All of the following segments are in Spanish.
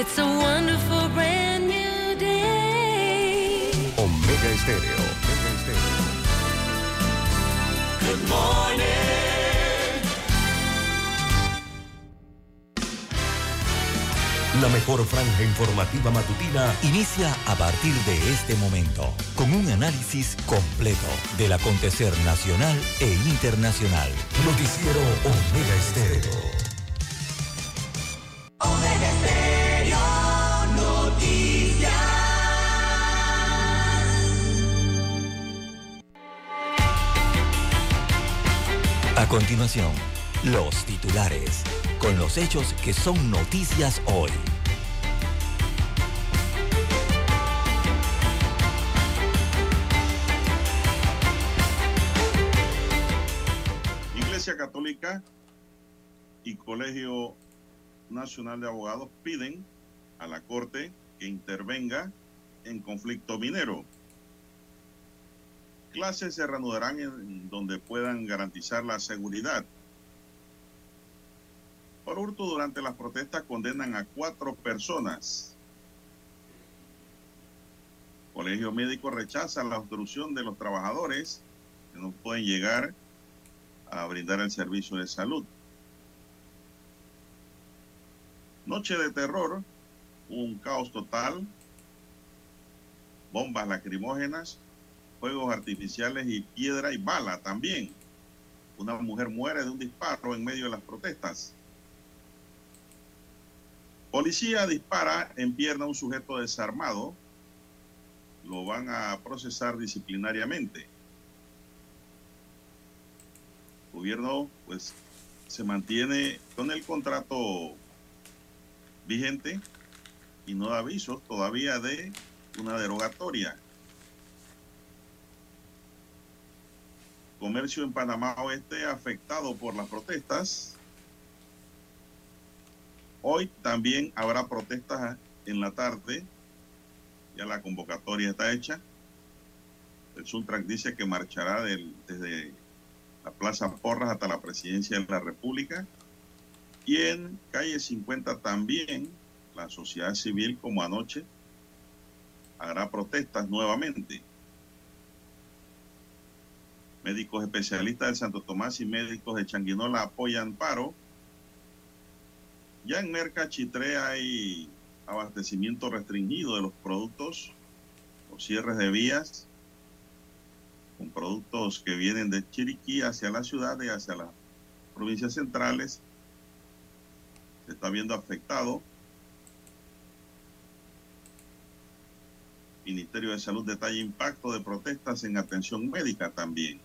It's a wonderful brand new day. Omega Estéreo. Omega Estéreo. Good morning. La mejor franja informativa matutina inicia a partir de este momento con un análisis completo del acontecer nacional e internacional. Noticiero Omega Estéreo. Continuación, los titulares, con los hechos que son noticias hoy. Iglesia Católica y Colegio Nacional de Abogados piden a la Corte que intervenga en conflicto minero. Clases se reanudarán en donde puedan garantizar la seguridad. Por hurto durante las protestas condenan a cuatro personas. Colegio Médico rechaza la obstrucción de los trabajadores que no pueden llegar a brindar el servicio de salud. Noche de terror, un caos total, bombas lacrimógenas, fuegos artificiales y piedra y bala también. Una mujer muere de un disparo en medio de las protestas. Policía dispara en pierna a un sujeto desarmado. Lo van a procesar disciplinariamente. El gobierno pues se mantiene con el contrato vigente y no da avisos todavía de una derogatoria. Comercio en Panamá Oeste afectado por las protestas. Hoy también habrá protestas en la tarde. Ya la convocatoria está hecha. El Suntrack dice que marchará desde la Plaza Porras hasta la Presidencia de la República. Y en calle 50 también la sociedad civil, como anoche, hará protestas nuevamente. Médicos especialistas del Santo Tomás y médicos de Changuinola apoyan paro. Ya en Merca Chitré hay abastecimiento restringido de los productos, los cierres de vías, con productos que vienen de Chiriquí hacia la ciudad y hacia las provincias centrales. Se está viendo afectado. Ministerio de Salud detalla impacto de protestas en atención médica también.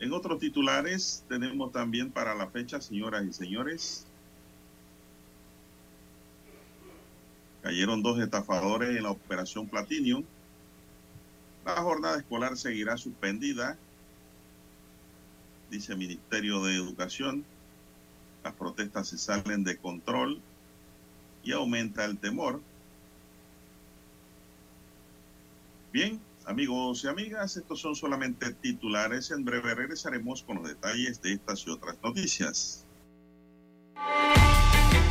En otros titulares tenemos también para la fecha, señoras y señores, cayeron dos estafadores en la operación Platinum. La jornada escolar seguirá suspendida, dice el Ministerio de Educación. Las protestas se salen de control y aumenta el temor. Bien, amigos y amigas, estos son solamente titulares. En breve regresaremos con los detalles de estas y otras noticias.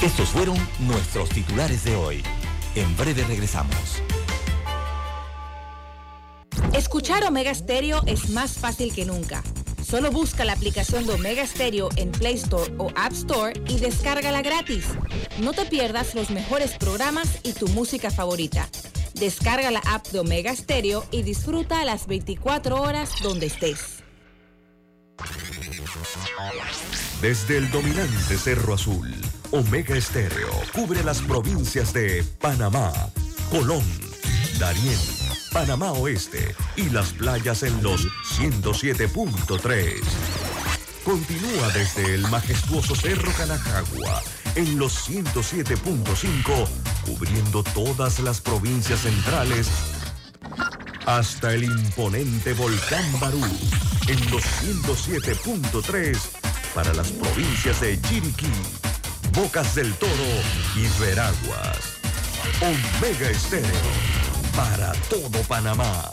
Estos fueron nuestros titulares de hoy. En breve regresamos. Escuchar Omega Stereo es más fácil que nunca. Solo busca la aplicación de Omega Stereo en Play Store o App Store y descárgala gratis. No te pierdas los mejores programas y tu música favorita. Descarga la app de Omega Stereo y disfruta a las 24 horas donde estés. Desde el dominante Cerro Azul, Omega Estéreo cubre las provincias de Panamá, Colón, Darién, Panamá Oeste y las playas en los 107.3. Continúa desde el majestuoso Cerro Canajagua en los 107.5, cubriendo todas las provincias centrales hasta el imponente volcán Barú en los 107.3 para las provincias de Chiriquí, Bocas del Toro y Veraguas. Omega Estéreo para todo Panamá.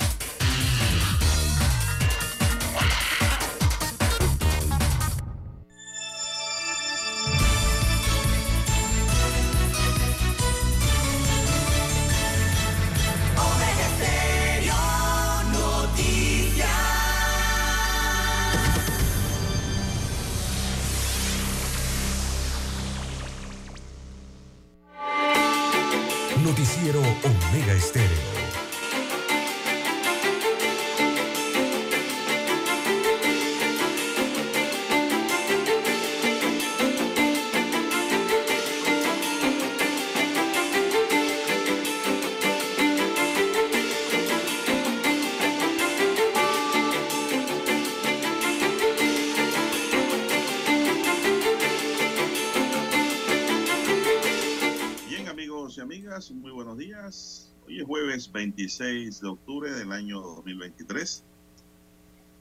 26 de octubre del año 2023.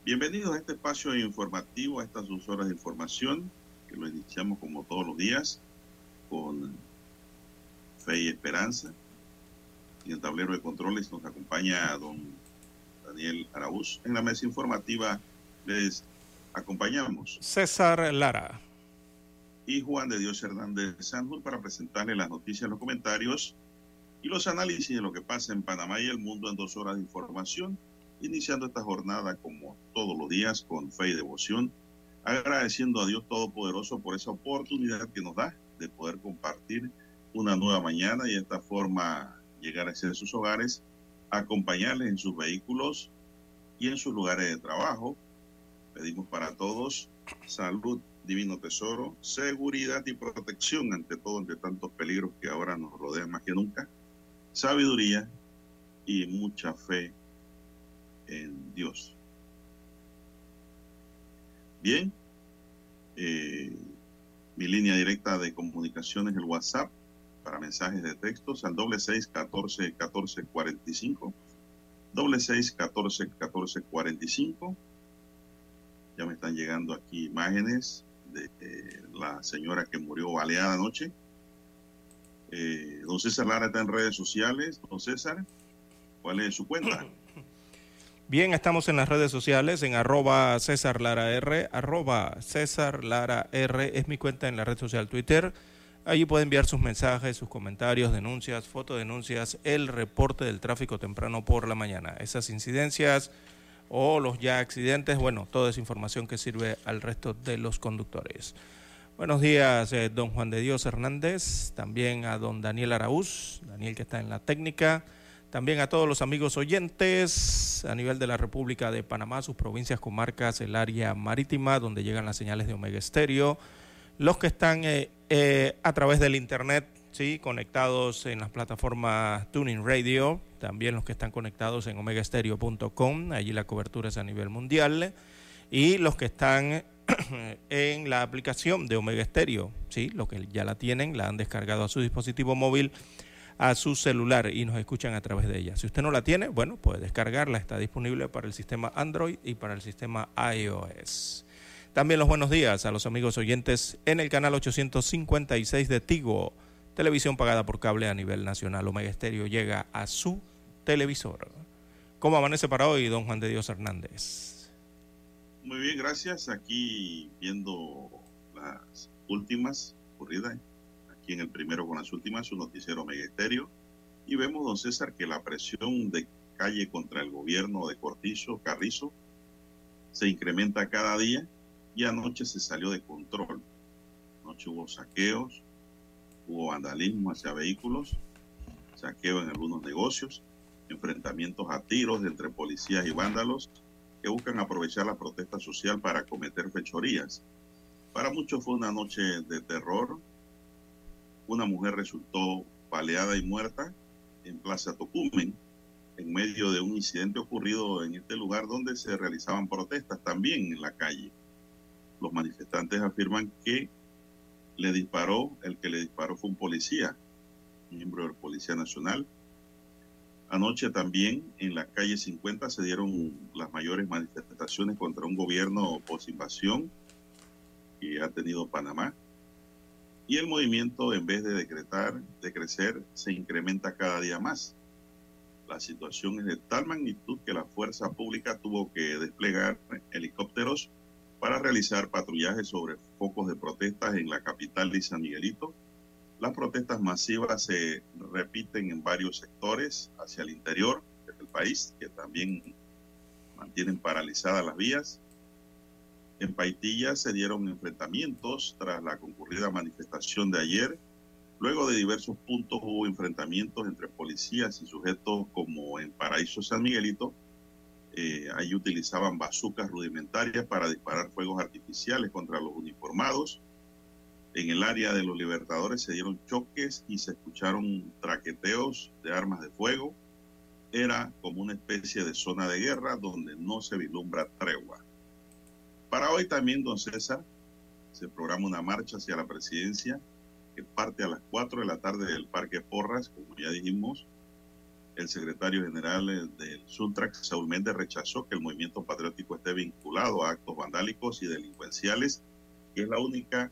Bienvenidos a este espacio informativo, a estas dos horas de información, que lo iniciamos como todos los días, con fe y esperanza. En el tablero de controles nos acompaña don Daniel Araúz. En la mesa informativa les acompañamos César Lara. y Juan de Dios Hernández Sanjur para presentarle las noticias, los comentarios y los análisis de lo que pasa en Panamá y el mundo en dos horas de información, iniciando esta jornada como todos los días con fe y devoción, agradeciendo a Dios Todopoderoso por esa oportunidad que nos da de poder compartir una nueva mañana y de esta forma llegar a ser sus hogares, acompañarles en sus vehículos y en sus lugares de trabajo. Pedimos para todos salud, divino tesoro, seguridad y protección ante todo, ante tantos peligros que ahora nos rodean más que nunca, sabiduría y mucha fe en Dios. Bien, eh, mi línea directa de comunicación es el WhatsApp para mensajes de textos al doble seis catorce catorce cuarenta y cinco, doble seis catorce catorce cuarenta y cinco. Ya me están llegando aquí imágenes de eh, la señora que murió baleada anoche. Eh, don César Lara está en redes sociales. Don César, ¿cuál es su cuenta? Bien, estamos en las redes sociales, en arroba César Lara R, arroba César Lara R es mi cuenta en la red social Twitter. Allí puede enviar sus mensajes, sus comentarios, denuncias, fotodenuncias, el reporte del tráfico temprano por la mañana. Esas incidencias o los ya accidentes, bueno, toda esa información que sirve al resto de los conductores. Buenos días, eh, don Juan de Dios Hernández, también a don Daniel Araúz, Daniel que está en la técnica, también a todos los amigos oyentes a nivel de la República de Panamá, sus provincias, comarcas, el área marítima, donde llegan las señales de Omega Estéreo, los que están eh, eh, a través del Internet, ¿sí? conectados en las plataformas Tuning Radio, también los que están conectados en omegastereo.com, allí la cobertura es a nivel mundial, y los que están en la aplicación de Omega Stereo, ¿sí? los que ya la tienen, la han descargado a su dispositivo móvil, a su celular y nos escuchan a través de ella. Si usted no la tiene, bueno, puede descargarla, está disponible para el sistema Android y para el sistema iOS. También los buenos días a los amigos oyentes en el canal 856 de Tigo, televisión pagada por cable a nivel nacional. Omega Estéreo llega a su televisor. ¿Cómo amanece para hoy, don Juan de Dios Hernández? Muy bien, gracias. Aquí viendo las últimas ocurridas, aquí en el primero con las últimas, su noticiero Omega Estéreo. Y vemos, don César, que la presión de calle contra el gobierno de Cortizo, Carrizo, se incrementa cada día y anoche se salió de control. Anoche hubo saqueos, hubo vandalismo hacia vehículos, saqueo en algunos negocios, enfrentamientos a tiros entre policías y vándalos que buscan aprovechar la protesta social para cometer fechorías. Para muchos fue una noche de terror. Una mujer resultó baleada y muerta en Plaza Tocumen, en medio de un incidente ocurrido en este lugar donde se realizaban protestas también en la calle. Los manifestantes afirman que le disparó, el que le disparó fue un policía, miembro de la Policía Nacional. Anoche también en la calle 50 se dieron las mayores manifestaciones contra un gobierno post-invasión que ha tenido Panamá. Y el movimiento, en vez de decretar, de crecer, se incrementa cada día más. La situación es de tal magnitud que la fuerza pública tuvo que desplegar helicópteros para realizar patrullajes sobre focos de protestas en la capital de San Miguelito. Las protestas masivas se repiten en varios sectores hacia el interior del país, que también mantienen paralizadas las vías. En Paitilla se dieron enfrentamientos tras la concurrida manifestación de ayer Luego de diversos puntos hubo enfrentamientos entre policías y sujetos como en Paraíso San Miguelito. Eh, ahí utilizaban bazucas rudimentarias para disparar fuegos artificiales contra los uniformados. En el área de los Libertadores se dieron choques y se escucharon traqueteos de armas de fuego. Era como una especie de zona de guerra donde no se vislumbra tregua. Para hoy también, don César, se programa una marcha hacia la presidencia que parte a las 4 de la tarde del Parque Porras, como ya dijimos. El secretario general del Suntrax, Saúl Méndez, rechazó que el movimiento patriótico esté vinculado a actos vandálicos y delincuenciales, que es la única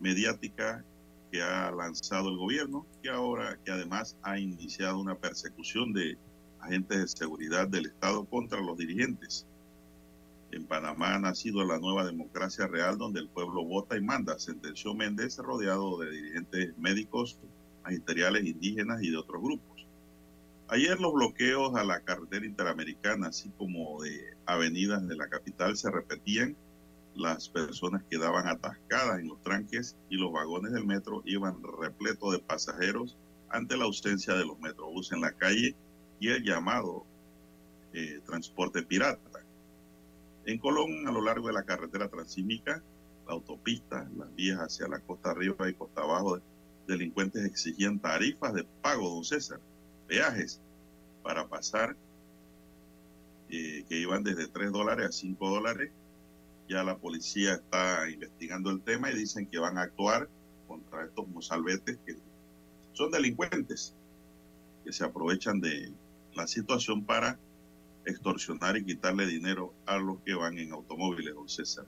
mediática que ha lanzado el gobierno, que ahora, que además ha iniciado una persecución de agentes de seguridad del Estado contra los dirigentes. En Panamá ha nacido la nueva democracia real donde el pueblo vota y manda, sentenció Méndez, rodeado de dirigentes médicos, magisteriales indígenas y de otros grupos. Ayer los bloqueos a la carretera interamericana, así como de avenidas de la capital, se repetían. Las personas quedaban atascadas en los tranques y los vagones del metro iban repletos de pasajeros ante la ausencia de los metrobuses en la calle y el llamado eh, transporte pirata. En Colón, a lo largo de la carretera transímica, la autopista, las vías hacia la costa arriba y costa abajo, delincuentes exigían tarifas de pago, don César, peajes para pasar, eh, que iban desde 3 dólares a 5 dólares. Ya la policía está investigando el tema y dicen que van a actuar contra estos mozalbetes que son delincuentes, que se aprovechan de la situación para extorsionar y quitarle dinero a los que van en automóviles, don César.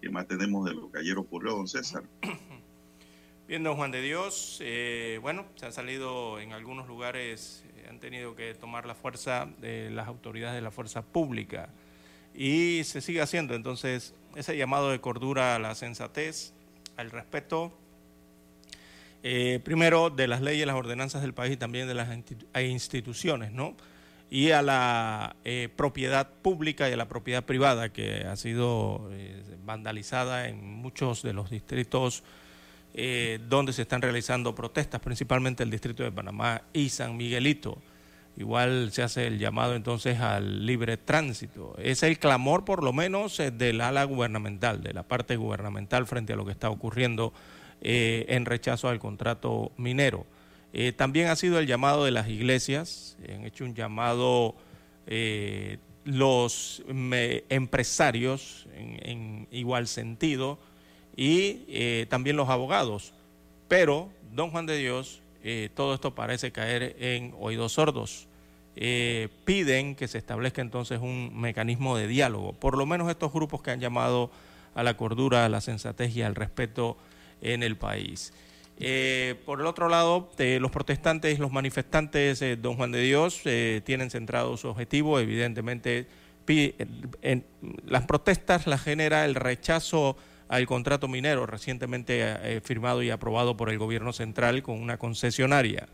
¿Qué más tenemos de lo que ayer ocurrió, don César? Bien, don Juan de Dios, eh, bueno, se han salido en algunos lugares, eh, han tenido que tomar la fuerza de las autoridades de la fuerza pública y se sigue haciendo. Entonces, ese llamado de cordura a la sensatez, al respeto, eh, primero de las leyes, las ordenanzas del país y también de las instituciones, ¿no? y a la eh, propiedad pública y a la propiedad privada que ha sido eh, vandalizada en muchos de los distritos donde se están realizando protestas, principalmente el distrito de Panamá y San Miguelito. Igual se hace el llamado entonces al libre tránsito. Es el clamor por lo menos del ala gubernamental, de la parte gubernamental frente a lo que está ocurriendo en rechazo al contrato minero. Eh, también ha sido el llamado de las iglesias, han hecho un llamado eh, los empresarios en, igual sentido y eh, también los abogados. Pero, don Juan de Dios, todo esto parece caer en oídos sordos. piden que se establezca entonces un mecanismo de diálogo, por lo menos estos grupos que han llamado a la cordura, a la sensatez y al respeto en el país. Eh, por el otro lado, eh, los protestantes, los manifestantes, eh, don Juan de Dios, tienen centrado su objetivo, evidentemente, las protestas las genera el rechazo al contrato minero recientemente firmado y aprobado por el gobierno central con una concesionaria.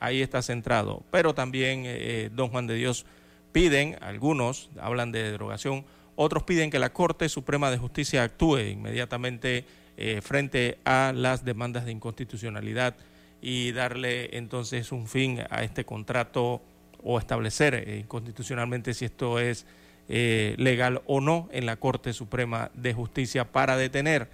ahí está centrado. Pero también, don Juan de Dios, piden, algunos hablan de derogación, otros piden que la Corte Suprema de Justicia actúe inmediatamente eh, frente a las demandas de inconstitucionalidad y darle entonces un fin a este contrato o establecer eh, inconstitucionalmente si esto es eh, legal o no en la Corte Suprema de Justicia para detener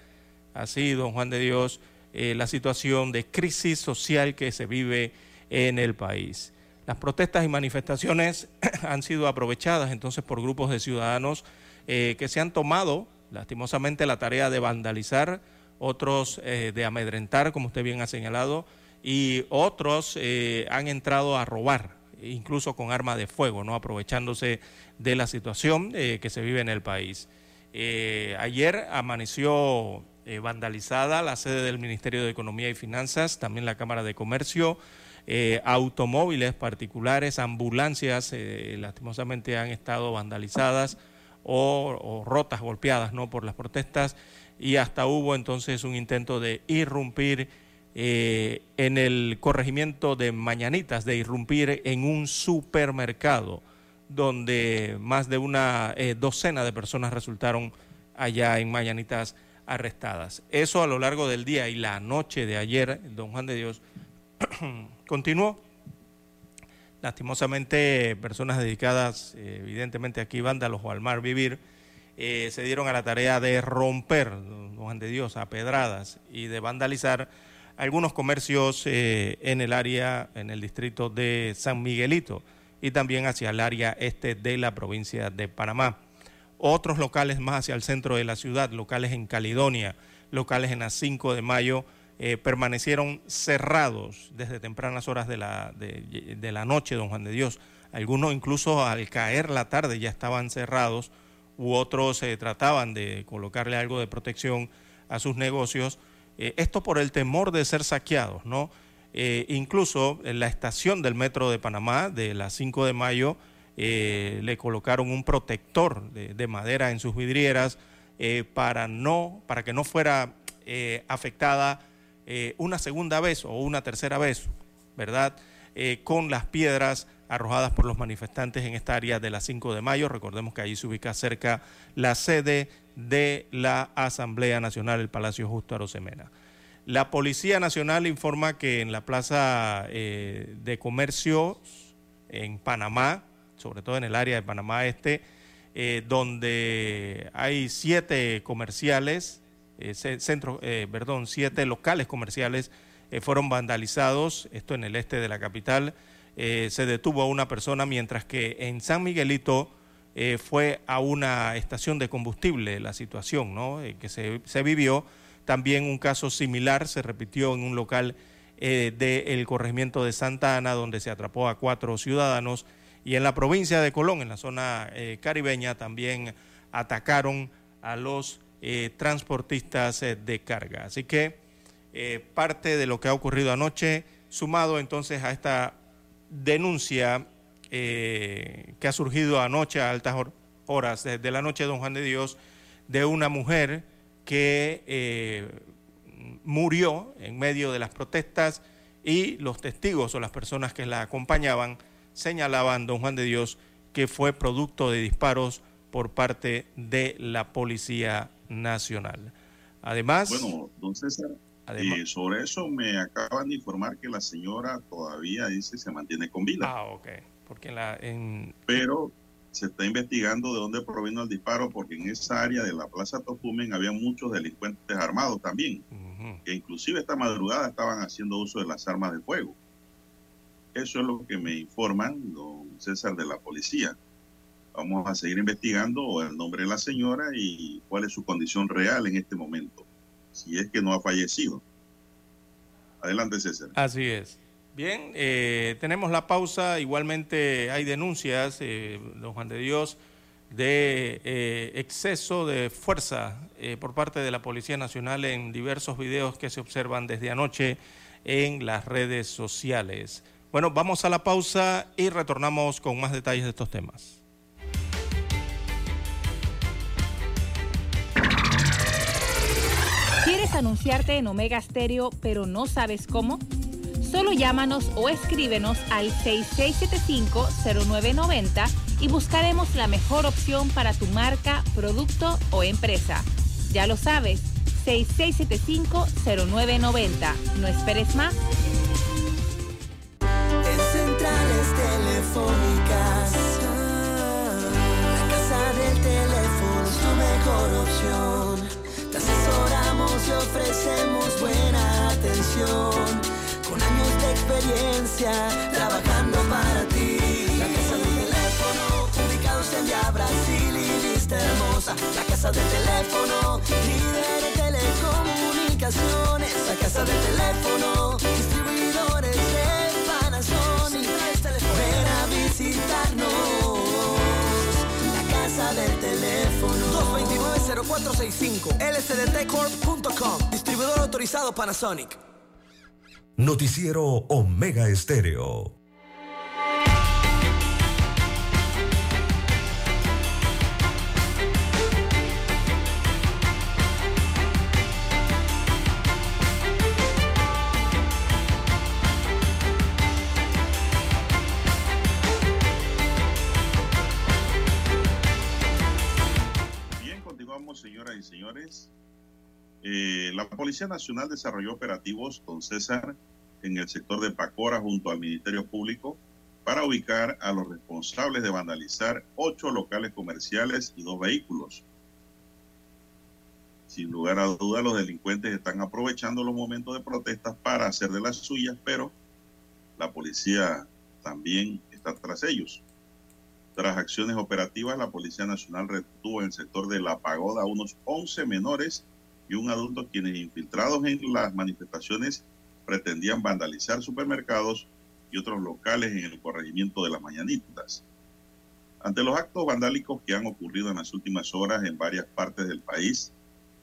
así, don Juan de Dios, la situación de crisis social que se vive en el país. Las protestas y manifestaciones han sido aprovechadas entonces por grupos de ciudadanos que se han tomado lastimosamente la tarea de vandalizar, otros eh, de amedrentar, como usted bien ha señalado, y otros eh, han entrado a robar, incluso con arma de fuego, no aprovechándose de la situación eh, que se vive en el país. ayer amaneció vandalizada la sede del Ministerio de Economía y Finanzas, también la Cámara de Comercio, automóviles particulares, ambulancias, lastimosamente han estado vandalizadas o, rotas, golpeadas ¿no? por las protestas y hasta hubo entonces un intento de irrumpir eh, en el corregimiento de Mañanitas, de irrumpir en un supermercado donde más de una eh, docena de personas resultaron allá en Mañanitas arrestadas. Eso a lo largo del día y la noche de ayer, don Juan de Dios continuó. Lastimosamente, personas dedicadas, eh, evidentemente aquí, vándalos o al mar vivir, se dieron a la tarea de romper, don Juan de Dios, a pedradas y de vandalizar algunos comercios eh, en el área, en el distrito de San Miguelito y también hacia el área este de la provincia de Panamá. Otros locales más hacia el centro de la ciudad, locales en Caledonia, locales en la 5 de mayo, eh, permanecieron cerrados desde tempranas horas de la, de, la noche, don Juan de Dios. Algunos incluso al caer la tarde ya estaban cerrados, u otros eh, trataban de colocarle algo de protección a sus negocios. Eh, esto por el temor de ser saqueados, ¿no? incluso en la estación del metro de Panamá, de la 5 de mayo, le colocaron un protector de, de madera en sus vidrieras para, no, para que no fuera afectada eh, una segunda vez o una tercera vez, ¿verdad? Eh, con las piedras arrojadas por los manifestantes en esta área de la 5 de mayo. Recordemos que allí se ubica cerca la sede de la Asamblea Nacional, el Palacio Justo Arosemena. La Policía Nacional informa que en la Plaza eh, de Comercio en Panamá, sobre todo en el área de Panamá Este, donde hay siete comerciales eh, eh, perdón, siete locales comerciales eh, fueron vandalizados, esto en el este de la capital. Se detuvo a una persona, mientras que en San Miguelito fue a una estación de combustible la situación ¿no? que se, se, vivió. También un caso similar se repitió en un local del corregimiento de Santa Ana, donde se atrapó a cuatro ciudadanos. Y en la provincia de Colón, en la zona caribeña, también atacaron a los eh, transportistas eh, de carga. Así que eh, parte de lo que ha ocurrido anoche, sumado entonces a esta denuncia que ha surgido anoche a altas horas de la noche, don Juan de Dios, de una mujer que murió en medio de las protestas y los testigos o las personas que la acompañaban señalaban, don Juan de Dios, que fue producto de disparos por parte de la policía nacional. Además... Bueno, don César, eh, sobre eso me acaban de informar que la señora todavía dice se mantiene con vida. Ah, ok. Porque la, en... Pero se está investigando de dónde provino el disparo, porque en esa área de la Plaza Tocumen había muchos delincuentes armados también, que inclusive esta madrugada estaban haciendo uso de las armas de fuego. Eso es lo que me informan, don César, de la policía. Vamos a seguir investigando el nombre de la señora y cuál es su condición real en este momento, si es que no ha fallecido. Adelante, César. Así es. Bien, eh, tenemos la pausa. Igualmente hay denuncias, eh, don Juan de Dios, de eh, exceso de fuerza por parte de la Policía Nacional en diversos videos que se observan desde anoche en las redes sociales. Bueno, vamos a la pausa y retornamos con más detalles de estos temas. ¿Quieres anunciarte en Omega Stereo pero no sabes cómo? Solo llámanos o escríbenos al 6675-0990 y buscaremos la mejor opción para tu marca, producto o empresa. Ya lo sabes, 6675-0990. No esperes más. En centrales telefónicas, la casa del teléfono es tu mejor opción asesoramos y ofrecemos buena atención. Con años de experiencia trabajando para ti. La casa del teléfono, ubicados en Via Brasil y lista hermosa. La casa del teléfono, líder de telecomunicaciones. La casa del teléfono, distribuidores de Panasonic. Ven a visitarnos. La casa del teléfono. 0465 lcdtcorp.com Distribuidor autorizado Panasonic. Noticiero Omega Estéreo. Señoras y señores. Eh, la Policía Nacional desarrolló operativos con César en el sector de Pacora junto al Ministerio Público para ubicar a los responsables de vandalizar ocho locales comerciales y dos vehículos. Sin lugar a dudas, los delincuentes están aprovechando los momentos de protestas para hacer de las suyas, pero la policía también está tras ellos. Tras acciones operativas, la Policía Nacional retuvo en el sector de La Pagoda a unos 11 menores y un adulto quienes infiltrados en las manifestaciones pretendían vandalizar supermercados y otros locales en el corregimiento de las Mañanitas. Ante los actos vandálicos que han ocurrido en las últimas horas en varias partes del país,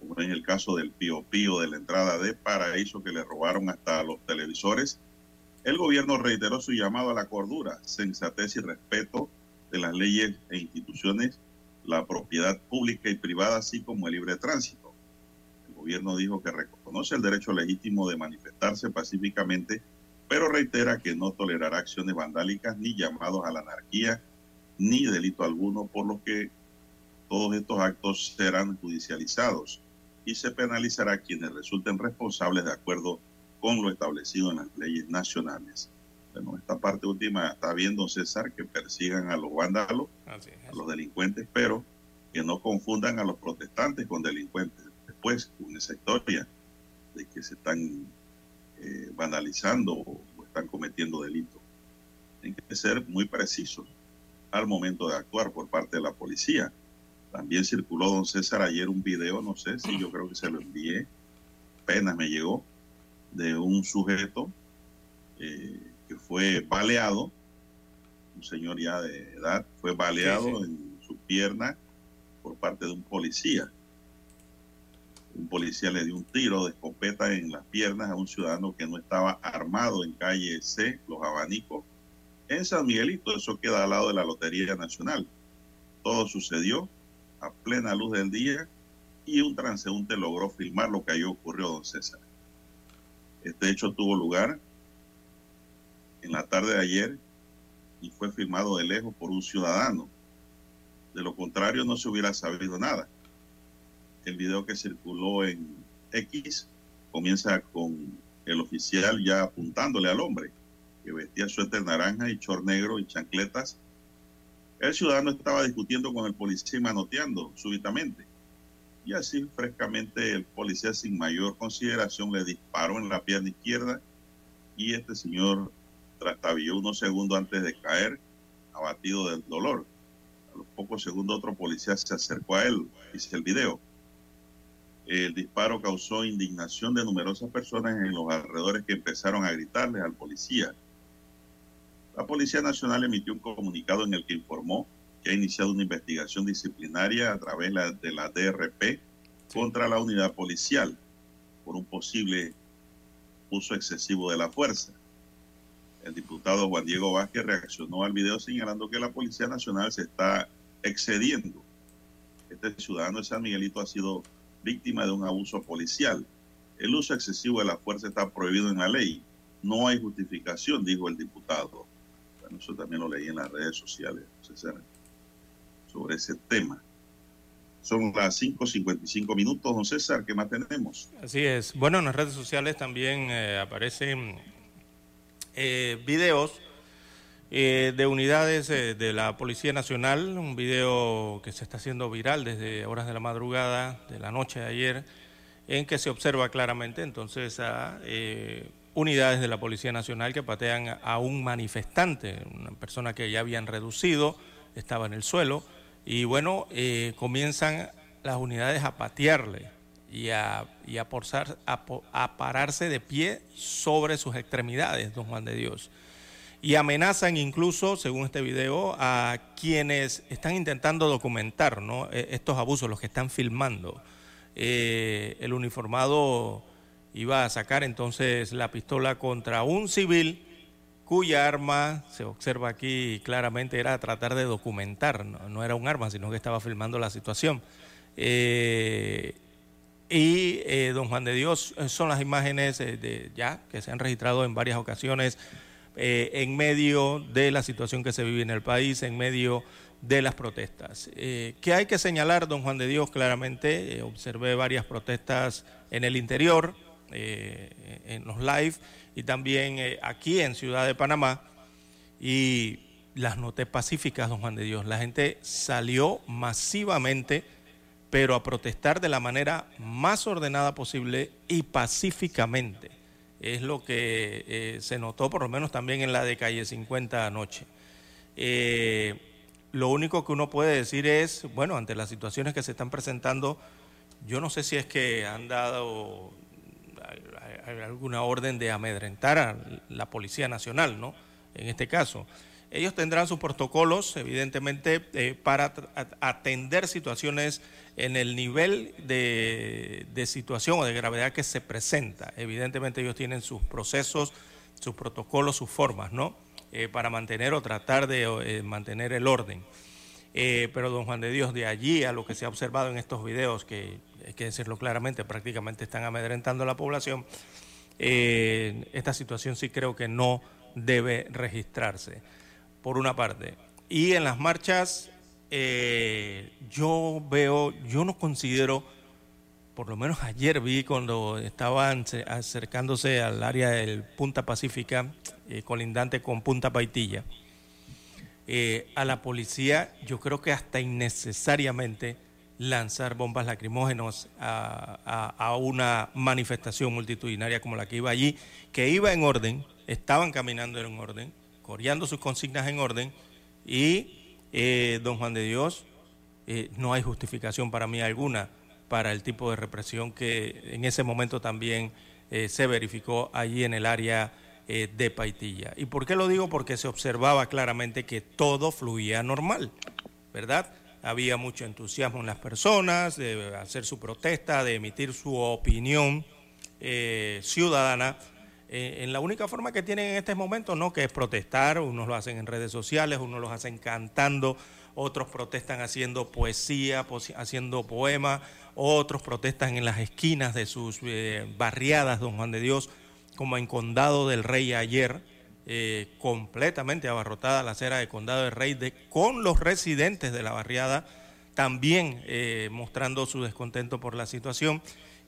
como en el caso del Pío Pío de la entrada de Paraíso que le robaron hasta los televisores, el gobierno reiteró su llamado a la cordura, sensatez y respeto de las leyes e instituciones, la propiedad pública y privada, así como el libre tránsito. El gobierno dijo que reconoce el derecho legítimo de manifestarse pacíficamente, pero reitera que no tolerará acciones vandálicas ni llamados a la anarquía ni delito alguno, por lo que todos estos actos serán judicializados y se penalizará quienes resulten responsables de acuerdo con lo establecido en las leyes nacionales. Bueno, esta parte última está viendo César que persigan a los vándalos, a los delincuentes, pero que no confundan a los protestantes con delincuentes. Después, con esa historia de que se están eh, vandalizando o están cometiendo delitos. Tienen que ser muy precisos al momento de actuar por parte de la policía. También circuló, don César, ayer un video, no sé si yo creo que se lo envié, apenas me llegó, de un sujeto eh, que fue baleado, un señor ya de edad, fue baleado sí, sí. en su pierna por parte de un policía. Un policía le dio un tiro de escopeta en las piernas a un ciudadano que no estaba armado en calle C, Los Abanicos, en San Miguelito. Eso queda al lado de la Lotería Nacional. Todo sucedió a plena luz del día y un transeúnte logró filmar lo que ahí ocurrió, don César. Este hecho tuvo lugar en la tarde de ayer y fue filmado de lejos por un ciudadano. De lo contrario, no se hubiera sabido nada. El video que circuló en X comienza con el oficial ya apuntándole al hombre, que vestía suéter naranja y chor negro y chancletas. El ciudadano estaba discutiendo con el policía y manoteando súbitamente. Y así, frescamente, el policía sin mayor consideración le disparó en la pierna izquierda y este señor trastabilló unos segundos antes de caer, abatido del dolor. A los pocos segundos otro policía se acercó a él, dice el video. El disparo causó indignación de numerosas personas en los alrededores que empezaron a gritarle al policía. La Policía Nacional emitió un comunicado en el que informó que ha iniciado una investigación disciplinaria a través de la DRP contra la unidad policial por un posible uso excesivo de la fuerza. El diputado Juan Diego Vázquez reaccionó al video señalando que la Policía Nacional se está excediendo. Este ciudadano de San Miguelito ha sido víctima de un abuso policial. El uso excesivo de la fuerza está prohibido en la ley. No hay justificación, dijo el diputado. Bueno, eso también lo leí en las redes sociales, César, sobre ese tema. Son las 5.55 minutos, don César, ¿qué más tenemos? Así es. Bueno, en las redes sociales también eh, aparecen eh, videos eh, de unidades eh, de la Policía Nacional, un video que se está haciendo viral desde horas de la madrugada, de la noche de ayer, en que se observa claramente entonces a eh, unidades de la Policía Nacional que patean a un manifestante, una persona que ya habían reducido, estaba en el suelo, y bueno, eh, comienzan las unidades a patearle y a, y a, pararse de pie sobre sus extremidades, don Juan de Dios. Y amenazan incluso, según este video, a quienes están intentando documentar ¿no? estos abusos, los que están filmando. Eh, el uniformado iba a sacar entonces la pistola contra un civil cuya arma, se observa aquí claramente, era tratar de documentar, no, no era un arma, sino que estaba filmando la situación. Eh, y eh, don Juan de Dios son las imágenes eh, de, ya que se han registrado en varias ocasiones eh, en medio de la situación que se vive en el país, en medio de las protestas. Eh, ¿Qué hay que señalar, don Juan de Dios? Claramente, eh, observé varias protestas en el interior, eh, en los live, y también eh, aquí en Ciudad de Panamá, y las noté pacíficas, don Juan de Dios. La gente salió masivamente, pero a protestar de la manera más ordenada posible y pacíficamente. Es lo que eh, se notó, por lo menos también en la de calle 50 anoche. Eh, lo único que uno puede decir es, bueno, ante las situaciones que se están presentando, yo no sé si es que han dado alguna orden de amedrentar a la Policía Nacional, ¿no? En este caso. Ellos tendrán sus protocolos, evidentemente, eh, para atender situaciones en el nivel de, situación o de gravedad que se presenta. Evidentemente ellos tienen sus procesos, sus protocolos, sus formas, ¿no? Eh, para mantener o tratar de eh, mantener el orden. Pero don Juan de Dios, de allí a lo que se ha observado en estos videos, que hay que decirlo claramente, prácticamente están amedrentando a la población, esta situación sí creo que no debe registrarse, por una parte. Y en las marchas, eh, yo veo, yo no considero, por lo menos ayer vi cuando estaban ce- acercándose al área del Punta Pacífica, eh, colindante con Punta Paitilla, eh, a la policía, yo creo que hasta innecesariamente lanzar bombas lacrimógenas a, a- a una manifestación multitudinaria como la que iba allí, que iba en orden, estaban caminando en orden, coreando sus consignas en orden, y eh, don Juan de Dios, eh, no hay justificación para mí alguna para el tipo de represión que en ese momento también eh, se verificó allí en el área de Paitilla. ¿Y por qué lo digo? Porque se observaba claramente que todo fluía normal, ¿verdad? Había mucho entusiasmo en las personas de hacer su protesta, de emitir su opinión ciudadana eh, en la única forma que tienen en este momento, ¿no? Que es protestar, unos lo hacen en redes sociales, unos lo hacen cantando, otros protestan haciendo poesía, haciendo poemas, otros protestan en las esquinas de sus eh, barriadas, don Juan de Dios, como en Condado del Rey ayer, eh, completamente abarrotada la acera de Condado del Rey, con los residentes de la barriada también mostrando su descontento por la situación,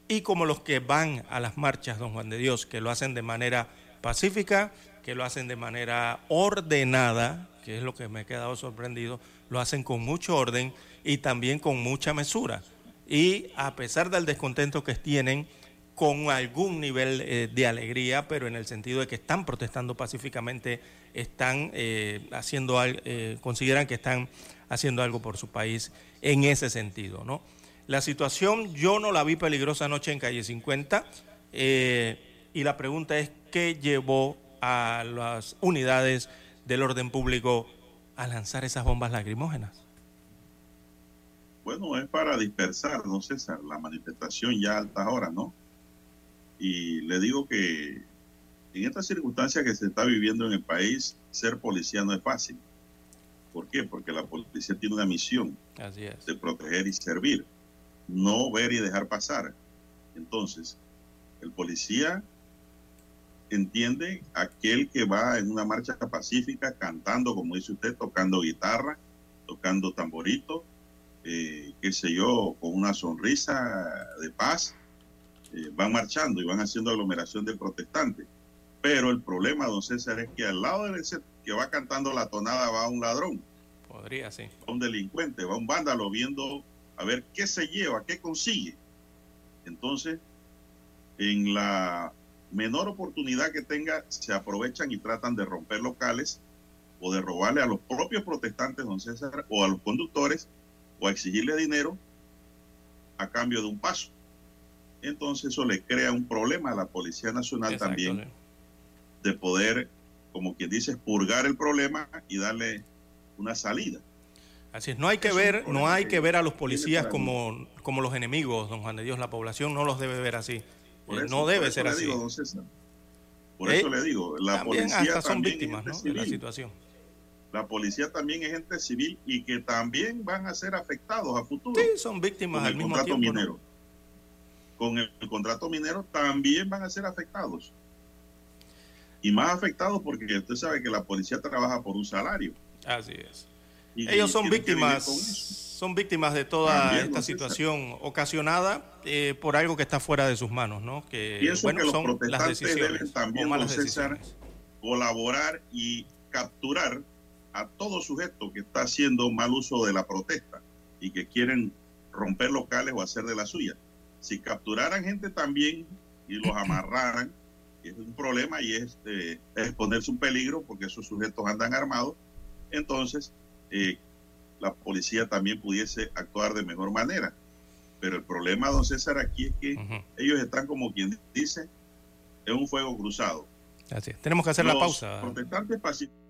y como los que van a las marchas, don Juan de Dios, que lo hacen de manera pacífica, que lo hacen de manera ordenada, que es lo que me he quedado sorprendido, lo hacen con mucho orden y también con mucha mesura. Y a pesar del descontento que tienen, con algún nivel eh, de alegría, pero en el sentido de que están protestando pacíficamente, están eh, haciendo, eh, consideran que están haciendo algo por su país en ese sentido, ¿no? La situación yo no la vi peligrosa anoche en calle 50 eh, y la pregunta es qué llevó a las unidades del orden público a lanzar esas bombas lacrimógenas. Bueno, es para dispersar, ¿no, César? La manifestación ya a altas horas, ¿no? Y le digo que en estas circunstancias que se está viviendo en el país, ser policía no es fácil. ¿Por qué? Porque la policía tiene una misión Así es. de proteger y servir, no ver y dejar pasar. Entonces, el policía entiende aquel que va en una marcha pacífica cantando, como dice usted, tocando guitarra, tocando tamborito, eh, qué sé yo, con una sonrisa de paz, eh, van marchando y van haciendo aglomeración de protestantes. Pero el problema, don César, es que al lado de ese que va cantando la tonada va un ladrón, Podría, sí. va un delincuente, va un vándalo viendo a ver qué se lleva, qué consigue. Entonces, en la menor oportunidad que tenga, se aprovechan y tratan de romper locales o de robarle a los propios protestantes, don César, o a los conductores, o a exigirle dinero a cambio de un paso. Entonces eso le crea un problema a la Policía Nacional Exacto, también de poder, como quien dice, purgar el problema y darle una salida. Así es, no hay que ver, no hay que ver a los policías como, como los enemigos, don Juan de Dios. La población no los debe ver así. Eh, eso- no por debe eso ser le así. digo, don César. Por Eh, eso le digo, la también policía hasta son también víctimas ¿no? de la situación. La policía también es gente civil y que también van a ser afectados a futuro Sí, son víctimas al mismo tiempo. ¿no? minero. Con el, el contrato minero también van a ser afectados. Y más afectados porque usted sabe que la policía trabaja por un salario. Así es. Y Ellos son víctimas, son víctimas de toda También, esta situación ocasionada eh, por algo que está fuera de sus manos, ¿no? Que Pienso bueno, que los son las protestantes decisiones deben también, o César, colaborar y capturar a todo sujeto que está haciendo mal uso de la protesta y que quieren romper locales o hacer de la suya. Si capturaran gente también y los amarraran, es un problema y es, eh, es ponerse un peligro porque esos sujetos andan armados, entonces eh, la policía también pudiese actuar de mejor manera. Pero el problema, don César, aquí es que ellos están como quien dice, en un fuego cruzado. Así es. Tenemos que hacer la pausa. protestantes pacíficos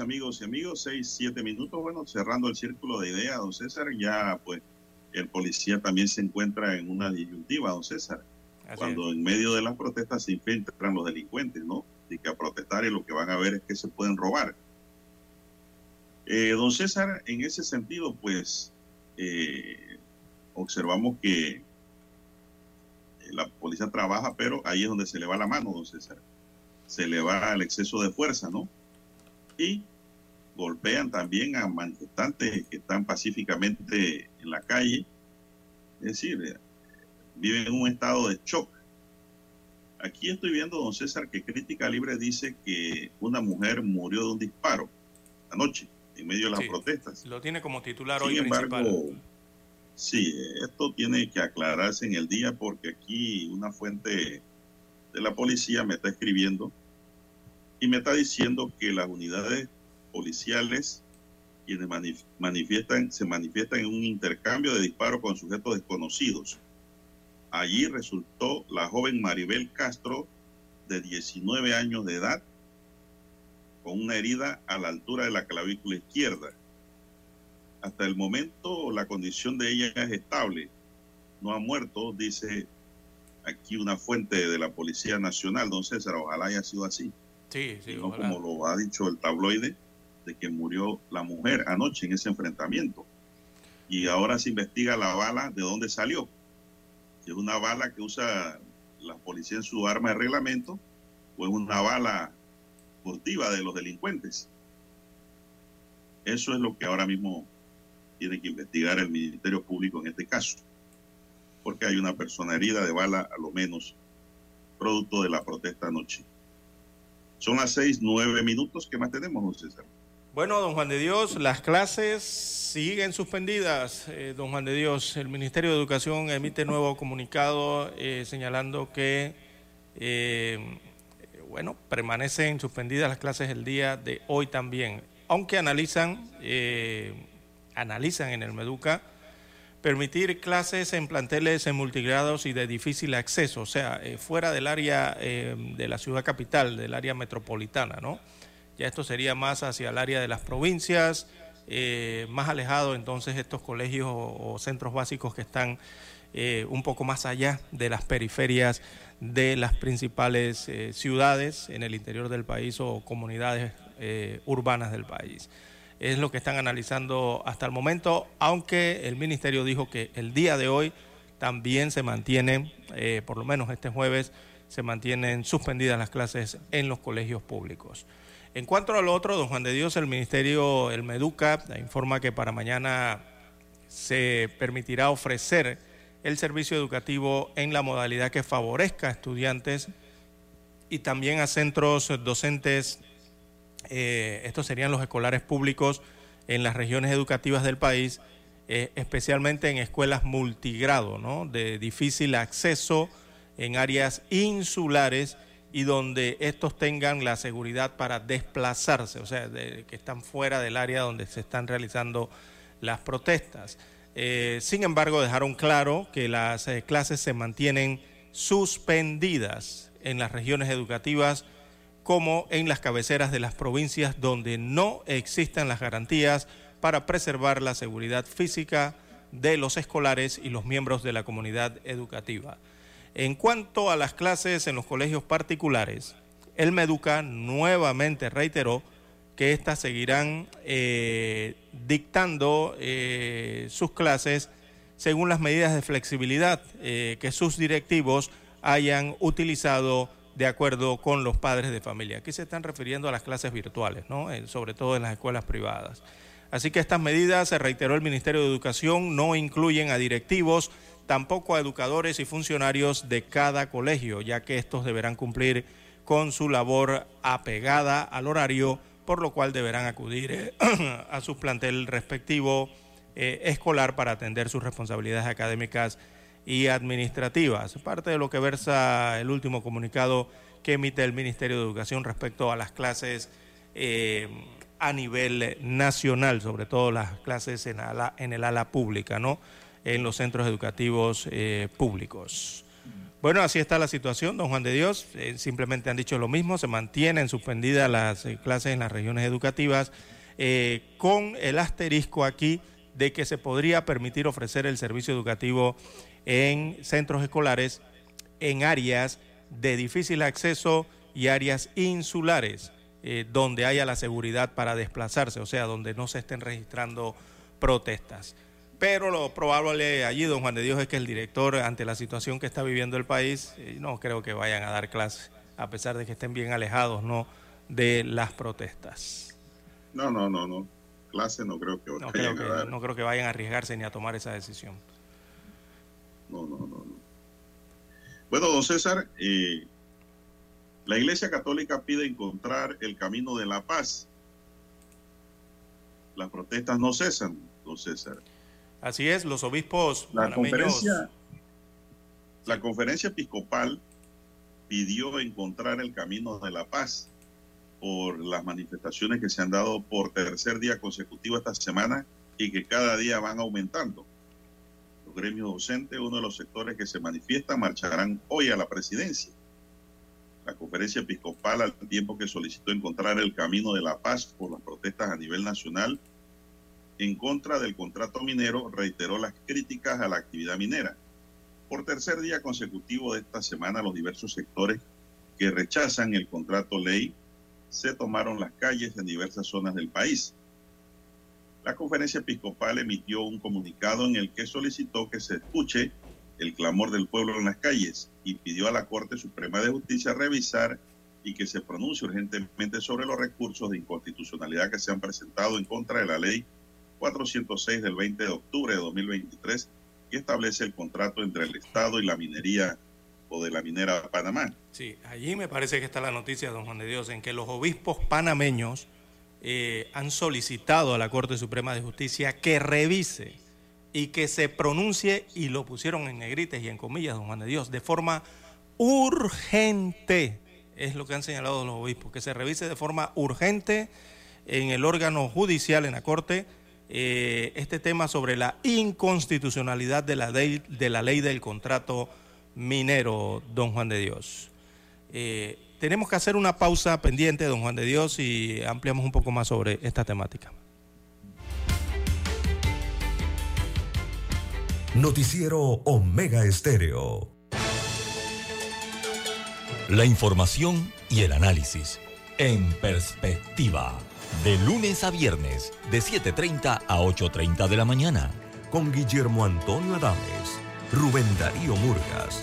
Amigos y amigos, seis, siete minutos, bueno, cerrando el círculo de ideas, don César, ya pues el policía también se encuentra en una disyuntiva, don César, Así cuando en medio de las protestas se infiltran los delincuentes, ¿no? Y que a protestar y lo que van a ver es que se pueden robar. Eh, don César, en ese sentido, pues eh, observamos que eh, la policía trabaja, pero ahí es donde se le va la mano, don César. Se le va el exceso de fuerza, ¿no? Y golpean también a manifestantes que están pacíficamente en la calle. Es decir, eh, viven en un estado de shock. Aquí estoy viendo, don César, que Crítica Libre dice que una mujer murió de un disparo anoche, en medio de las Sí. protestas. es. Lo tiene como titular Sin hoy embargo, principal. sí, esto tiene que aclararse en el día porque aquí una fuente de la policía me está escribiendo y me está diciendo que las unidades policiales quienes manifiestan, se manifiestan en un intercambio de disparos con sujetos desconocidos. Allí resultó la joven Maribel Castro, de 19 años de edad, con una herida a la altura de la clavícula izquierda. Hasta el momento la condición de ella es estable. No ha muerto, dice aquí una fuente de la Policía Nacional, don César. Ojalá haya sido así. Sí, sí, no como lo ha dicho el tabloide, de que murió la mujer anoche en ese enfrentamiento. Y ahora se investiga la bala, de dónde salió. Si es una bala que usa la policía en su arma de reglamento o es una bala furtiva de los delincuentes. Eso es lo que ahora mismo tiene que investigar el Ministerio Público en este caso, porque hay una persona herida de bala, a lo menos, producto de la protesta anoche. Son las seis, nueve minutos. ¿Qué más tenemos, don César? Bueno, don Juan de Dios, las clases siguen suspendidas. Eh, don Juan de Dios, el Ministerio de Educación emite nuevo comunicado eh, señalando que, eh, bueno, permanecen suspendidas las clases el día de hoy también, aunque analizan, analizan en el Meduca permitir clases en planteles en multigrados y de difícil acceso, o sea, fuera del área de la ciudad capital, del área metropolitana, ¿no? Ya esto sería más hacia el área de las provincias, eh, más alejado entonces estos colegios o, centros básicos que están eh, un poco más allá de las periferias de las principales eh, ciudades en el interior del país o comunidades urbanas del país. Es lo que están analizando hasta el momento, aunque el ministerio dijo que el día de hoy también se mantienen, por lo menos este jueves, se mantienen suspendidas las clases en los colegios públicos. En cuanto al otro, don Juan de Dios, el Ministerio, el Meduca, informa que para mañana se permitirá ofrecer el servicio educativo en la modalidad que favorezca a estudiantes y también a centros docentes, eh, estos serían los escolares públicos en las regiones educativas del país, eh, especialmente en escuelas multigrado, ¿no? de difícil acceso en áreas insulares y donde estos tengan la seguridad para desplazarse, o sea, que están fuera del área donde se están realizando las protestas. Eh, sin embargo, dejaron claro que las clases se mantienen suspendidas en las regiones educativas como en las cabeceras de las provincias donde no existan las garantías para preservar la seguridad física de los escolares y los miembros de la comunidad educativa. En cuanto a las clases en los colegios particulares, el Meduca nuevamente reiteró que éstas seguirán eh, dictando eh, sus clases según las medidas de flexibilidad eh, que sus directivos hayan utilizado de acuerdo con los padres de familia. Aquí se están refiriendo a las clases virtuales, ¿no? sobre todo en las escuelas privadas. Así que estas medidas, se reiteró el Ministerio de Educación, no incluyen a directivos, tampoco a educadores y funcionarios de cada colegio, ya que estos deberán cumplir con su labor apegada al horario, por lo cual deberán acudir eh, a su plantel respectivo eh, escolar para atender sus responsabilidades académicas y administrativas. Parte de lo que versa el último comunicado que emite el Ministerio de Educación respecto a las clases eh, a nivel nacional, sobre todo las clases en, en el ala pública, ¿no? en los centros educativos eh, públicos. Bueno, así está la situación, don Juan de Dios. Eh, simplemente han dicho lo mismo, se mantienen suspendidas las clases en las regiones educativas, con el asterisco aquí de que se podría permitir ofrecer el servicio educativo en centros escolares en áreas de difícil acceso y áreas insulares, donde haya la seguridad para desplazarse, o sea, donde no se estén registrando protestas. Pero lo probable allí, don Juan de Dios, es que el director, ante la situación que está viviendo el país, eh, no creo que vayan a dar clases, a pesar de que estén bien alejados ¿no? de las protestas. No, no, no, no. Clase no creo que no creo que, No creo que vayan a arriesgarse ni a tomar esa decisión. No, no, no. no. Bueno, don César, eh, la Iglesia Católica pide encontrar el camino de la paz. Las protestas no cesan, don César. Así es, los obispos la conferencia la conferencia episcopal pidió encontrar el camino de la paz por las manifestaciones que se han dado por tercer día consecutivo esta semana y que cada día van aumentando. Gremios docentes, uno de los sectores que se manifiesta, marcharán hoy a la presidencia. La conferencia episcopal, al tiempo que solicitó encontrar el camino de la paz por las protestas a nivel nacional en contra del contrato minero, reiteró las críticas a la actividad minera. Por tercer día consecutivo de esta semana, los diversos sectores que rechazan el contrato ley se tomaron las calles en diversas zonas del país. La conferencia episcopal emitió un comunicado en el que solicitó que se escuche el clamor del pueblo en las calles y pidió a la Corte Suprema de Justicia revisar y que se pronuncie urgentemente sobre los recursos de inconstitucionalidad que se han presentado en contra de la ley 406 del 20 de octubre de 2023 que establece el contrato entre el Estado y la minería o de la minera Panamá. Sí, allí me parece que está la noticia, don Juan de Dios, en que los obispos panameños eh, han solicitado a la Corte Suprema de Justicia que revise y que se pronuncie, y lo pusieron en negritas y en comillas, don Juan de Dios, de forma urgente, es lo que han señalado los obispos, que se revise de forma urgente en el órgano judicial, en la Corte, eh, este tema sobre la inconstitucionalidad de la, ley, de la ley del contrato minero, don Juan de Dios. Eh, tenemos que hacer una pausa pendiente, don Juan de Dios, y ampliamos un poco más sobre esta temática. Noticiero Omega Estéreo. La información y el análisis en perspectiva. De lunes a viernes, de 7.30 a 8.30 de la mañana. Con Guillermo Antonio Adames, Rubén Darío Murgas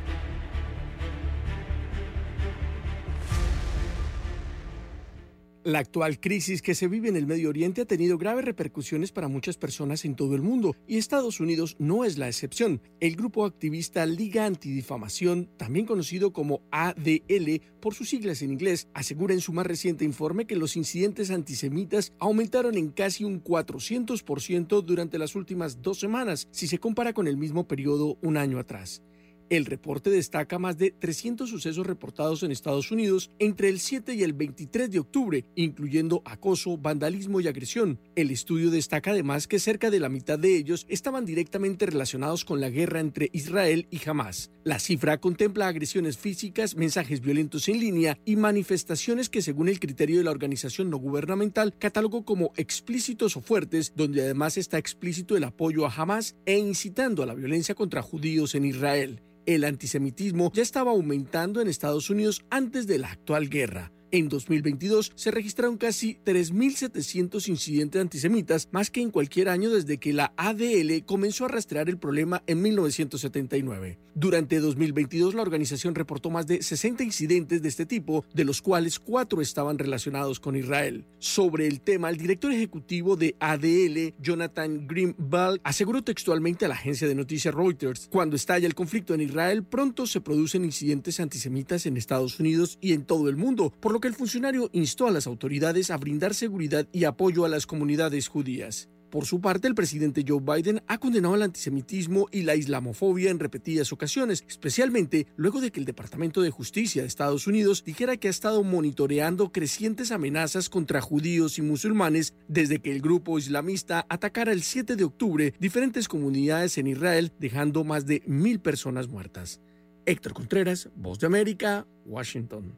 La actual crisis que se vive en el Medio Oriente ha tenido graves repercusiones para muchas personas en todo el mundo y Estados Unidos no es la excepción. El grupo activista Liga Antidifamación, también conocido como ADL por sus siglas en inglés, asegura en su más reciente informe que los incidentes antisemitas aumentaron en casi un 400% durante las últimas dos semanas si se compara con el mismo periodo un año atrás. El reporte destaca más de 300 sucesos reportados en Estados Unidos entre el 7 y el 23 de octubre, incluyendo acoso, vandalismo y agresión. El estudio destaca además que cerca de la mitad de ellos estaban directamente relacionados con la guerra entre Israel y Hamas. La cifra contempla agresiones físicas, mensajes violentos en línea y manifestaciones que según el criterio de la organización no gubernamental catalogó como explícitos o fuertes, donde además está explícito el apoyo a Hamas e incitando a la violencia contra judíos en Israel. El antisemitismo ya estaba aumentando en Estados Unidos antes de la actual guerra. En 2022 se registraron casi 3.700 incidentes antisemitas, más que en cualquier año desde que la ADL comenzó a rastrear el problema en 1979. Durante 2022 la organización reportó más de 60 incidentes de este tipo, de los cuales cuatro estaban relacionados con Israel. Sobre el tema, el director ejecutivo de ADL, Jonathan Greenwald, aseguró textualmente a la agencia de noticias Reuters, cuando estalla el conflicto en Israel, pronto se producen incidentes antisemitas en Estados Unidos y en todo el mundo, por lo que el funcionario instó a las autoridades a brindar seguridad y apoyo a las comunidades judías. Por su parte, el presidente Joe Biden ha condenado el antisemitismo y la islamofobia en repetidas ocasiones, especialmente luego de que el Departamento de Justicia de Estados Unidos dijera que ha estado monitoreando crecientes amenazas contra judíos y musulmanes desde que el grupo islamista atacara el 7 de octubre diferentes comunidades en Israel, dejando más de mil personas muertas. Héctor Contreras, Voz de América, Washington.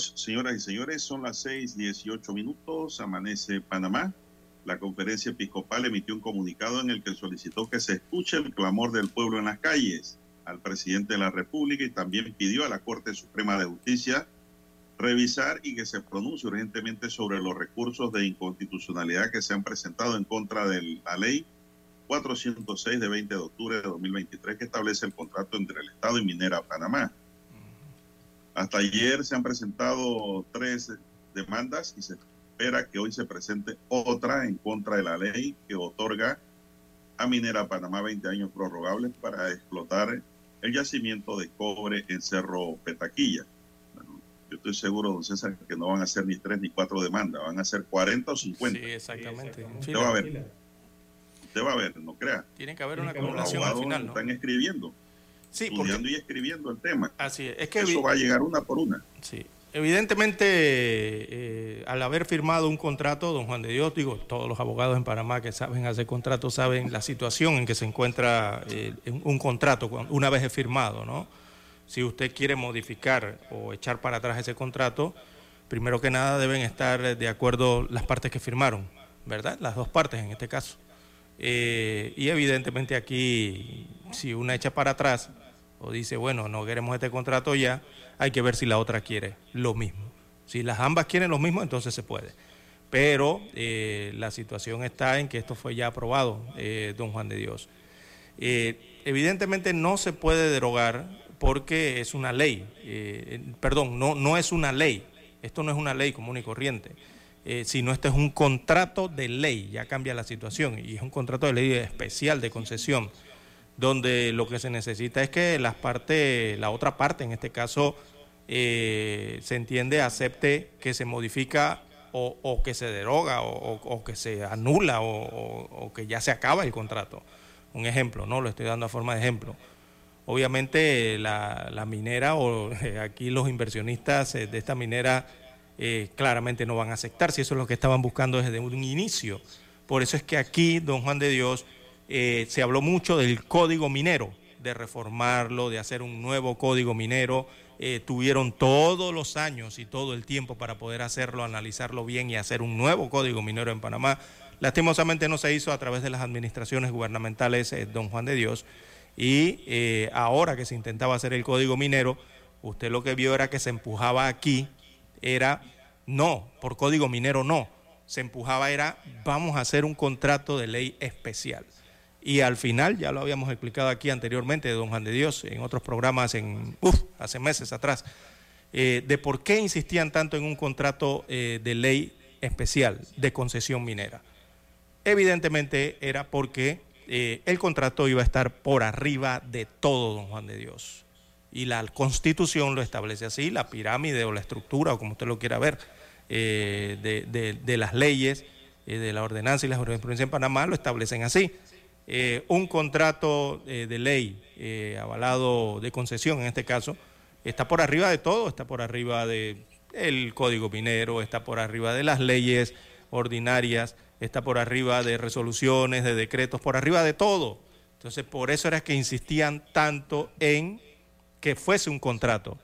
Señoras y señores, son las 6:18 minutos, amanece Panamá. La conferencia episcopal emitió un comunicado en el que solicitó que se escuche el clamor del pueblo en las calles al presidente de la República y también pidió a la Corte Suprema de Justicia revisar y que se pronuncie urgentemente sobre los recursos de inconstitucionalidad que se han presentado en contra de la ley 406 de 20 de octubre de 2023 que establece el contrato entre el Estado y Minera Panamá. Hasta ayer se han presentado tres demandas y se espera que hoy se presente otra en contra de la ley que otorga a Minera Panamá 20 años prorrogables para explotar el yacimiento de cobre en Cerro Petaquilla. Bueno, yo estoy seguro, don César, que no van a ser ni tres ni cuatro demandas, van a ser 40 o 50. Sí, exactamente. Usted va a ver. Usted va a ver, no crea. Tiene que haber una acumulación al final, ¿no? están escribiendo, Sí, porque estudiando y escribiendo el tema. así es. Es que Eso va a llegar una por una. Sí. Evidentemente, eh, al haber firmado un contrato, don Juan de Dios, digo, todos los abogados en Panamá que saben hacer contratos saben la situación en que se encuentra eh, un, contrato una vez es firmado, ¿no? Si usted quiere modificar o echar para atrás ese contrato, primero que nada deben estar de acuerdo las partes que firmaron, ¿verdad? Las dos partes en este caso. Eh, y evidentemente aquí, si una echa para atrás o dice, bueno, no queremos este contrato ya, hay que ver si la otra quiere lo mismo. Si las ambas quieren lo mismo, entonces se puede. Pero eh, la situación está en que esto fue ya aprobado, eh, don Juan de Dios. Eh, evidentemente no se puede derogar porque es una ley. Perdón, no, no es una ley. Esto no es una ley común y corriente. Sino este es un contrato de ley, ya cambia la situación, y es un contrato de ley especial de concesión, donde lo que se necesita es que las partes, la otra parte, en este caso, eh, se entiende, acepte que se modifica o, que se deroga o, que se anula o, que ya se acaba el contrato. Un ejemplo, ¿no? Lo estoy dando a forma de ejemplo. Obviamente la, la minera o eh, aquí los inversionistas eh, de esta minera claramente no van a aceptar si eso es lo que estaban buscando desde un inicio. Por eso es que aquí, don Juan de Dios, eh, se habló mucho del código minero, de reformarlo, de hacer un nuevo código minero. Eh, tuvieron todos los años y todo el tiempo para poder hacerlo, analizarlo bien y hacer un nuevo código minero en Panamá. Lastimosamente no se hizo a través de las administraciones gubernamentales, eh, don Juan de Dios. Y eh, ahora que se intentaba hacer el código minero, usted lo que vio era que se empujaba aquí, era no, por código minero no, se empujaba era vamos a hacer un contrato de ley especial. Y al final, ya lo habíamos explicado aquí anteriormente, don Juan de Dios, en otros programas, en, uf, hace meses atrás, eh, de por qué insistían tanto en un contrato eh, de ley especial de concesión minera. Evidentemente era porque eh, el contrato iba a estar por arriba de todo, don Juan de Dios. Y la constitución lo establece así, la pirámide o la estructura, o como usted lo quiera ver, de, de- de las leyes, de la ordenanza y la jurisprudencia en Panamá lo establecen así. Eh, un contrato eh, de ley eh, avalado de concesión, en este caso, está por arriba de todo, está por arriba de el código minero, está por arriba de las leyes ordinarias, está por arriba de resoluciones, de decretos, por arriba de todo. Entonces, por eso era que insistían tanto en que fuese un contrato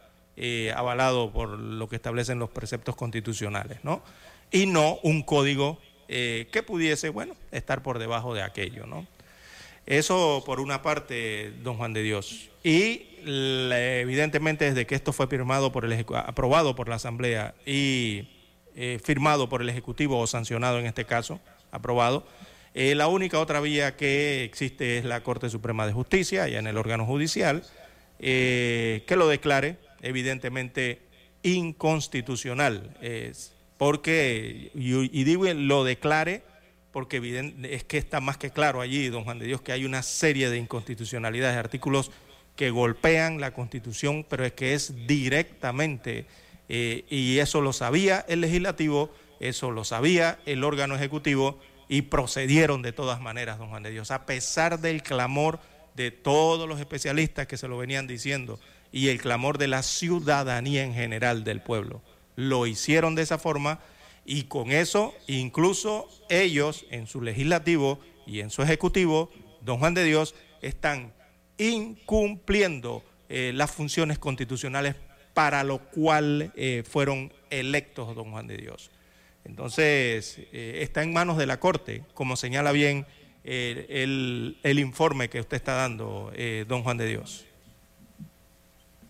avalado por lo que establecen los preceptos constitucionales, ¿no? Y no un código que pudiese, bueno, estar por debajo de aquello, ¿no? Eso por una parte, don Juan de Dios. Y evidentemente desde que esto fue firmado por el aprobado por la Asamblea y eh, firmado por el Ejecutivo o sancionado en este caso, aprobado, eh, la única otra vía que existe es la Corte Suprema de Justicia, ya en el órgano judicial, eh, que lo declare evidentemente inconstitucional, porque, y, y digo lo declare porque es que está más que claro allí, don Juan de Dios, que hay una serie de inconstitucionalidades, artículos que golpean la Constitución, pero es que es directamente, eh, y eso lo sabía el legislativo, eso lo sabía el órgano ejecutivo, y procedieron de todas maneras, don Juan de Dios, a pesar del clamor de todos los especialistas que se lo venían diciendo y el clamor de la ciudadanía en general del pueblo. Lo hicieron de esa forma y con eso incluso ellos en su legislativo y en su ejecutivo, don Juan de Dios, están incumpliendo eh, las funciones constitucionales para lo cual eh, fueron electos, don Juan de Dios. Entonces, eh, está en manos de la Corte, como señala bien el, informe que usted está dando, don Juan de Dios.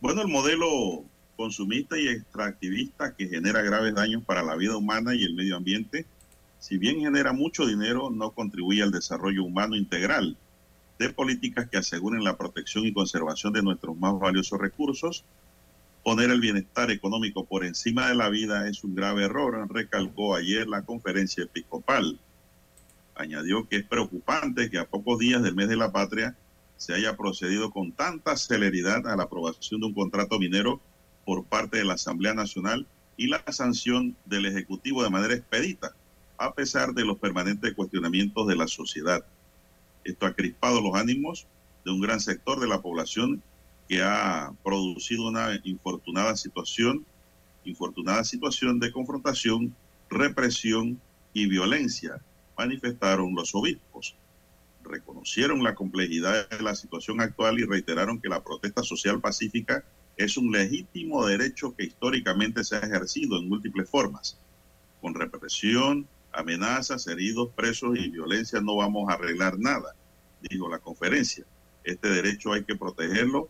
Bueno, el modelo consumista y extractivista que genera graves daños para la vida humana y el medio ambiente, si bien genera mucho dinero, no contribuye al desarrollo humano integral de políticas que aseguren la protección y conservación de nuestros más valiosos recursos. Poner el bienestar económico por encima de la vida es un grave error, recalcó ayer la conferencia episcopal. Añadió que es preocupante que a pocos días del mes de la patria se haya procedido con tanta celeridad a la aprobación de un contrato minero por parte de la Asamblea Nacional y la sanción del Ejecutivo de manera expedita, a pesar de los permanentes cuestionamientos de la sociedad. Esto ha crispado los ánimos de un gran sector de la población que ha producido una infortunada situación, infortunada situación de confrontación, represión y violencia, manifestaron los obispos. Reconocieron la complejidad de la situación actual y reiteraron que la protesta social pacífica es un legítimo derecho que históricamente se ha ejercido en múltiples formas. Con represión, amenazas, heridos, presos y violencia no vamos a arreglar nada, dijo la conferencia. Este derecho hay que protegerlo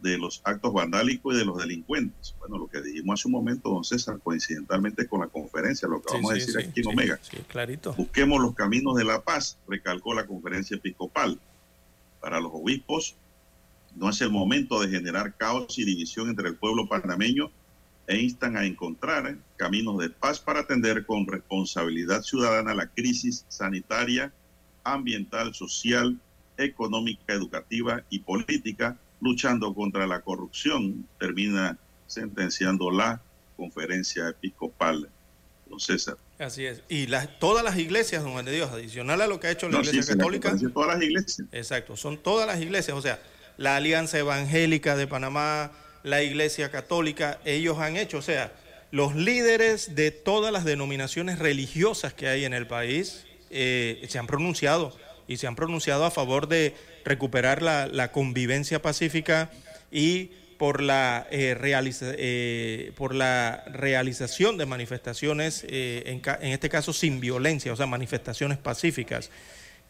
de los actos vandálicos y de los delincuentes. Bueno, lo que dijimos hace un momento, don César, coincidentalmente con la conferencia, lo que Sí, vamos a decir sí, aquí en Omega. sí, clarito. Busquemos los caminos de la paz, recalcó la conferencia episcopal. Para los obispos, no es el momento de generar caos y división entre el pueblo panameño e instan a encontrar caminos de paz para atender con responsabilidad ciudadana la crisis sanitaria, ambiental, social, económica, educativa y política, luchando contra la corrupción, termina sentenciando la conferencia episcopal. Don César. Así es. Y las, todas las iglesias, don Juan de Dios, adicional a lo que ha hecho la No, Iglesia sí, Católica. todas las iglesias. Exacto, son todas las iglesias, o sea, la Alianza Evangélica de Panamá, la Iglesia Católica, ellos han hecho, o sea, los líderes de todas las denominaciones religiosas que hay en el país eh, se han pronunciado y se han pronunciado a favor de recuperar la, la convivencia pacífica y por la, eh, eh, por la realización de manifestaciones, eh, en, en este caso sin violencia, o sea, manifestaciones pacíficas.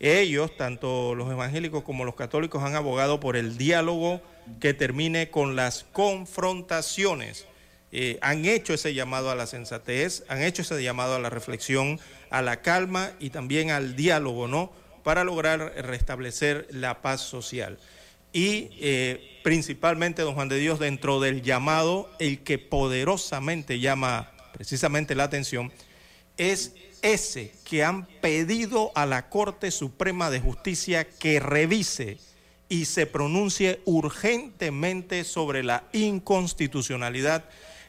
Ellos, tanto los evangélicos como los católicos, han abogado por el diálogo que termine con las confrontaciones. Eh, han hecho ese llamado a la sensatez, han hecho ese llamado a la reflexión, a la calma y también al diálogo, ¿no? Para lograr restablecer la paz social. Y eh, principalmente, don Juan de Dios, dentro del llamado, el que poderosamente llama precisamente la atención, es ese que han pedido a la Corte Suprema de Justicia que revise y se pronuncie urgentemente sobre la inconstitucionalidad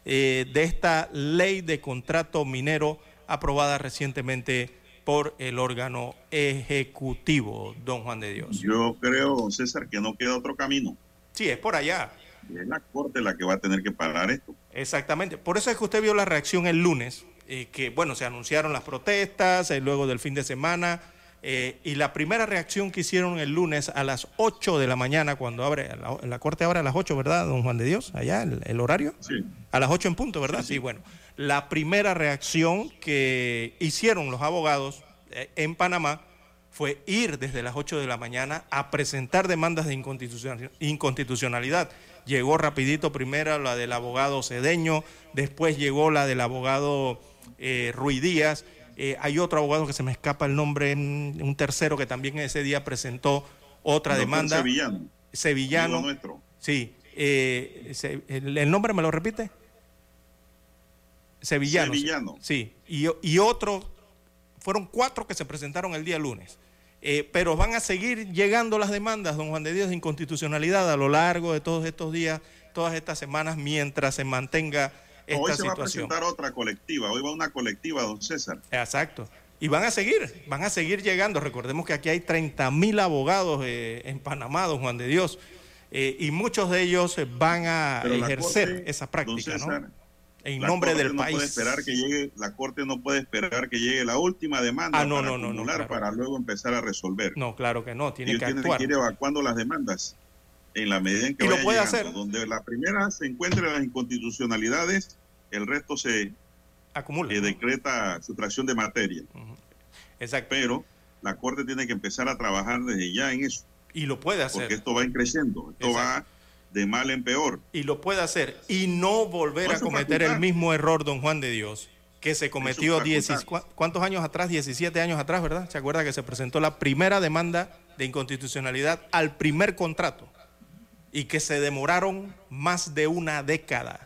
eh, de esta ley de contrato minero aprobada recientemente por el órgano ejecutivo, don Juan de Dios. Yo creo, don César, que no queda otro camino. Sí, es por allá. Es la Corte la que va a tener que parar esto. Exactamente. Por eso es que usted vio la reacción el lunes, eh, que bueno, se anunciaron las protestas eh, luego del fin de semana, eh, y la primera reacción que hicieron el lunes a las 8 de la mañana, cuando abre, la, la Corte abre a las 8, ¿verdad, don Juan de Dios? Allá, el, el horario. Sí. A las 8 en punto, ¿verdad? Sí, bueno. La primera reacción que hicieron los abogados en Panamá fue ir desde las 8 de la mañana a presentar demandas de inconstitucional- inconstitucionalidad. Llegó rapidito primero la del abogado Cedeño, después llegó la del abogado eh, Ruiz Díaz, eh, hay otro abogado que se me escapa el nombre, un tercero que también ese día presentó otra demanda. Sevillano. Sevillano. nuestro. Sí. eh, el, el nombre me lo repite? Sevillano. Sevillano. Sí. Y, y otro, fueron cuatro que se presentaron el día lunes. Eh, pero van a seguir llegando las demandas, don Juan de Dios, de inconstitucionalidad a lo largo de todos estos días, todas estas semanas, mientras se mantenga esta Hoy se va a presentar otra colectiva. Hoy va una colectiva, don César. Exacto. Y van a seguir, van a seguir llegando. Recordemos que aquí hay 30 mil abogados eh, en Panamá, don Juan de Dios, eh, y muchos de ellos van a Pero ejercer Corte, esa don práctica, César, ¿no? En nombre del no país. Puede esperar que llegue, la Corte no puede esperar que llegue la última demanda Ah, no, para no, no, no, acumular claro. para luego empezar a resolver. No, claro que no, tiene Ellos que tienen actuar. que ir evacuando las demandas. En la medida en que Y lo vaya puede llegando. hacer. Donde la primera se encuentre las inconstitucionalidades, el resto se Acumula. eh, decreta sustracción de materia. Exacto. Pero la Corte tiene que empezar a trabajar desde ya en eso, Y lo puede porque hacer. esto va creciendo, esto va de mal en peor. Y lo puede hacer. Y no volver a cometer facultad. el mismo error, don Juan de Dios, que se cometió facultad. 10 ¿cu- ¿cuántos años atrás? 17 años atrás, ¿verdad? ¿Se acuerda que se presentó la primera demanda de inconstitucionalidad al primer contrato? Y que se demoraron más de una década,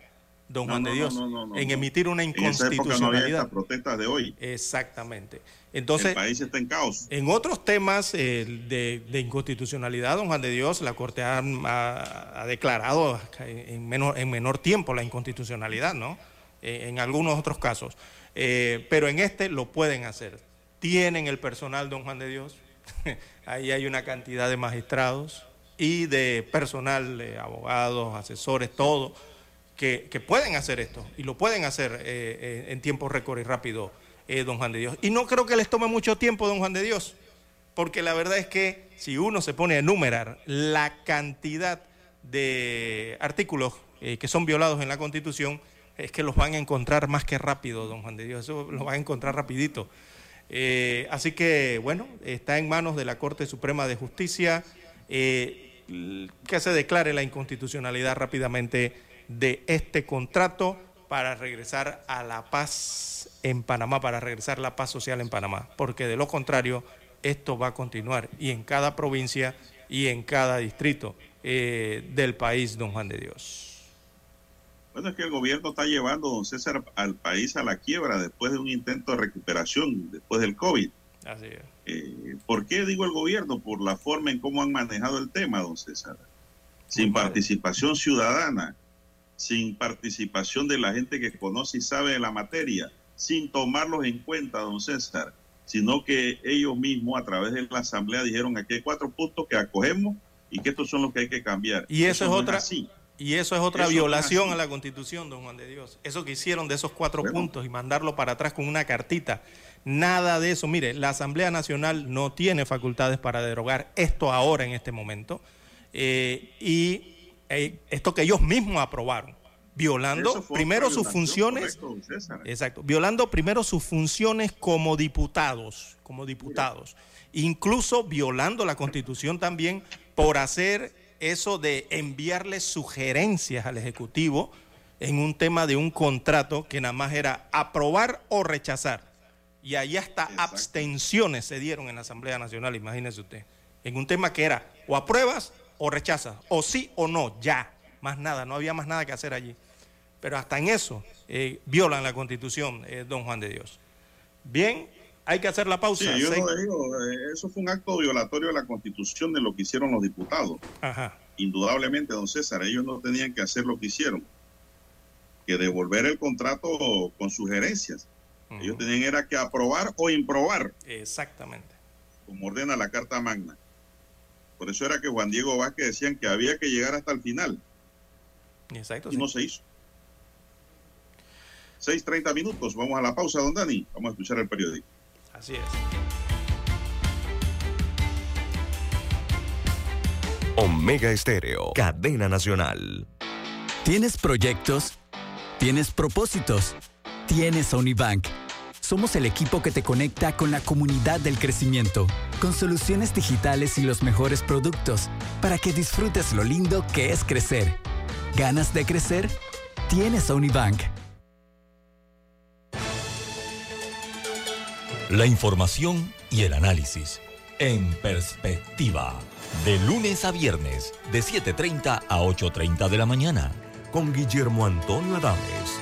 don No, Juan de Dios, no, no, no, en emitir una En esa inconstitucionalidad. protestas de hoy. Exactamente. Entonces, el país está en caos. en otros temas eh, de, de inconstitucionalidad, don Juan de Dios, la Corte ha, ha- ha declarado en menor, en menor tiempo la inconstitucionalidad, ¿no? En algunos otros casos. Eh, pero en este lo pueden hacer. Tienen el personal, don Juan de Dios. Ahí hay una cantidad de magistrados y de personal, abogados, asesores, todo, que, que pueden hacer esto y lo pueden hacer eh, eh, en tiempo récord y rápido, eh, don Juan de Dios. Y no creo que les tome mucho tiempo, don Juan de Dios, porque la verdad es que si uno se pone a enumerar la cantidad de artículos que son violados en la Constitución, es que los van a encontrar más que rápido, don Juan de Dios, eso los van a encontrar rapidito. Así que, bueno, está en manos de la Corte Suprema de Justicia que se declare la inconstitucionalidad rápidamente de este contrato para regresar a la paz en Panamá, para regresar la paz social en Panamá, porque de lo contrario esto va a continuar y en cada provincia y en cada distrito eh, del país, don Juan de Dios. Bueno, es que el gobierno está llevando, don César, al país a la quiebra después de un intento de recuperación, después del COVID. Así es. Eh, ¿Por qué digo el gobierno? Por la forma en cómo han manejado el tema, don César. Sin participación ciudadana, sin participación de la gente que conoce y sabe de la materia, sin tomarlos en cuenta, don César, sino que ellos mismos a través de la asamblea dijeron aquí hay cuatro puntos que acogemos y que estos son los que hay que cambiar. Y eso, es no otra así. y eso es otra Eso no es violación a la Constitución, don Juan de Dios. Eso que hicieron de esos cuatro Bueno. puntos y mandarlo para atrás con una cartita. Nada de eso. Mire, la Asamblea Nacional no tiene facultades para derogar esto ahora en este momento. Eh, y eh, esto que ellos mismos aprobaron, violando primero sus funciones. correcto. Exacto, violando primero sus funciones como diputados, como diputados, incluso violando la Constitución también por hacer eso de enviarle sugerencias al Ejecutivo en un tema de un contrato que nada más era aprobar o rechazar. Y ahí hasta Exacto. abstenciones se dieron en la Asamblea Nacional, imagínese usted, en un tema que era o apruebas o rechazas, o sí o no, ya, más nada, no había más nada que hacer allí. Pero hasta en eso eh, violan la constitución, eh, don Juan de Dios. Bien, hay que hacer la pausa. Sí, yo no digo, eh, eso fue un acto violatorio de la constitución de lo que hicieron los diputados. Ajá. Indudablemente, don César, ellos no tenían que hacer lo que hicieron, que devolver el contrato con sugerencias. Ellos tenían era que aprobar o improbar, Exactamente. como ordena la Carta Magna. Por eso era que Juan Diego Vázquez decían que había que llegar hasta el final Exacto. y sí. no se hizo. 6.30 minutos, vamos a la pausa, don Dani. Vamos a escuchar el periódico. Así es. Omega Estéreo, cadena nacional. ¿Tienes proyectos? ¿Tienes propósitos? Tienes a Unibank. Somos el equipo que te conecta con la comunidad del crecimiento, con soluciones digitales y los mejores productos, para que disfrutes lo lindo que es crecer. ¿Ganas de crecer? Tienes a Unibank. La información y el análisis. En perspectiva. De lunes a viernes, de 7.30 a 8.30 de la mañana. Con Guillermo Antonio Adames,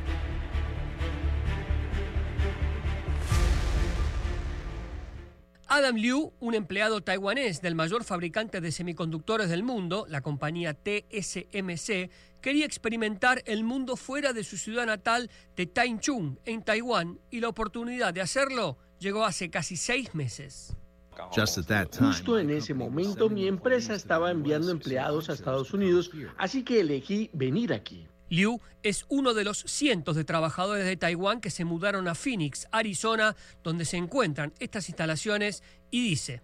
Adam Liu, un empleado taiwanés del mayor fabricante de semiconductores del mundo, la compañía TSMC, quería experimentar el mundo fuera de su ciudad natal de Taichung, en Taiwán, y la oportunidad de hacerlo llegó hace casi seis meses. Justo en ese momento mi empresa estaba enviando empleados a Estados Unidos, así que elegí venir aquí. Liu es uno de los cientos de trabajadores de Taiwán que se mudaron a Phoenix, Arizona, donde se encuentran estas instalaciones, y dice,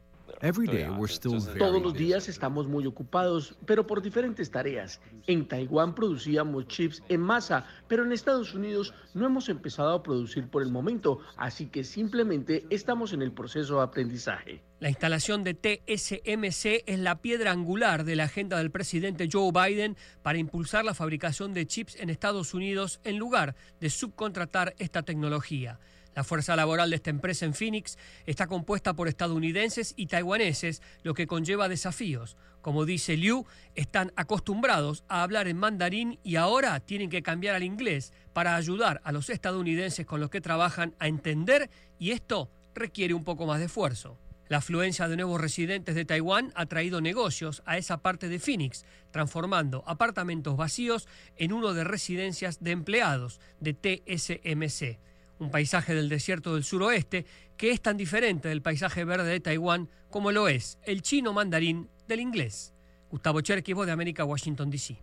todos los días estamos muy ocupados, pero por diferentes tareas. En Taiwán producíamos chips en masa, pero en Estados Unidos no hemos empezado a producir por el momento, así que simplemente estamos en el proceso de aprendizaje. La instalación de TSMC es la piedra angular de la agenda del presidente Joe Biden para impulsar la fabricación de chips en Estados Unidos en lugar de subcontratar esta tecnología. La fuerza laboral de esta empresa en Phoenix está compuesta por estadounidenses y taiwaneses, lo que conlleva desafíos. Como dice Liu, están acostumbrados a hablar en mandarín y ahora tienen que cambiar al inglés para ayudar a los estadounidenses con los que trabajan a entender y esto requiere un poco más de esfuerzo. La afluencia de nuevos residentes de Taiwán ha traído negocios a esa parte de Phoenix, transformando apartamentos vacíos en uno de residencias de empleados de TSMC un paisaje del desierto del suroeste que es tan diferente del paisaje verde de Taiwán como lo es el chino mandarín del inglés. Gustavo Cherky, Voz de América, Washington, D.C.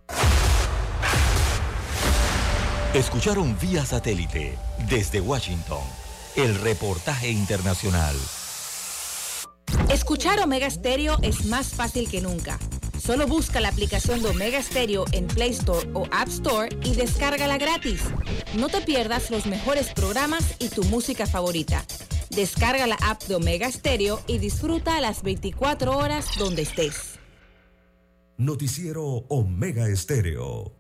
Escucharon vía satélite desde Washington el reportaje internacional. Escuchar Omega Stereo es más fácil que nunca. Solo busca la aplicación de Omega Stereo en Play Store o App Store y descárgala gratis. No te pierdas los mejores programas y tu música favorita. Descarga la app de Omega Stereo y disfruta las 24 horas donde estés. Noticiero Omega Estéreo.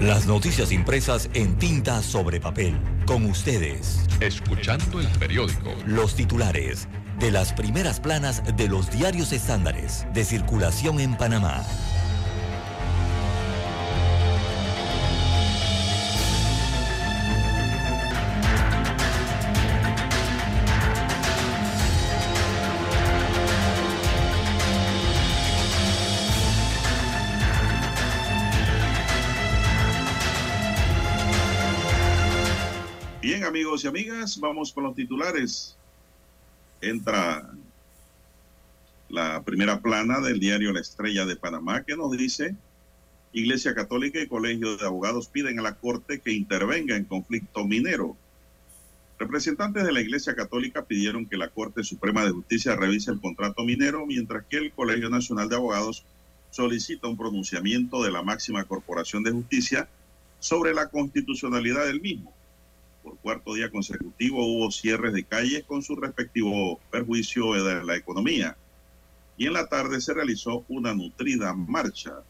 Las noticias impresas en tinta sobre papel. Con ustedes. Escuchando el periódico. Los titulares de las primeras planas de los diarios estándares de circulación en Panamá. Bien, amigos y amigas, vamos con los titulares entra la primera plana del diario La Estrella de Panamá que nos dice, Iglesia Católica y Colegio de Abogados piden a la Corte que intervenga en conflicto minero. Representantes de la Iglesia Católica pidieron que la Corte Suprema de Justicia revise el contrato minero, mientras que el Colegio Nacional de Abogados solicita un pronunciamiento de la máxima corporación de justicia sobre la constitucionalidad del mismo. Por cuarto día consecutivo hubo cierres de calles con su respectivo perjuicio de la economía. Y en la tarde se realizó una nutrida marcha.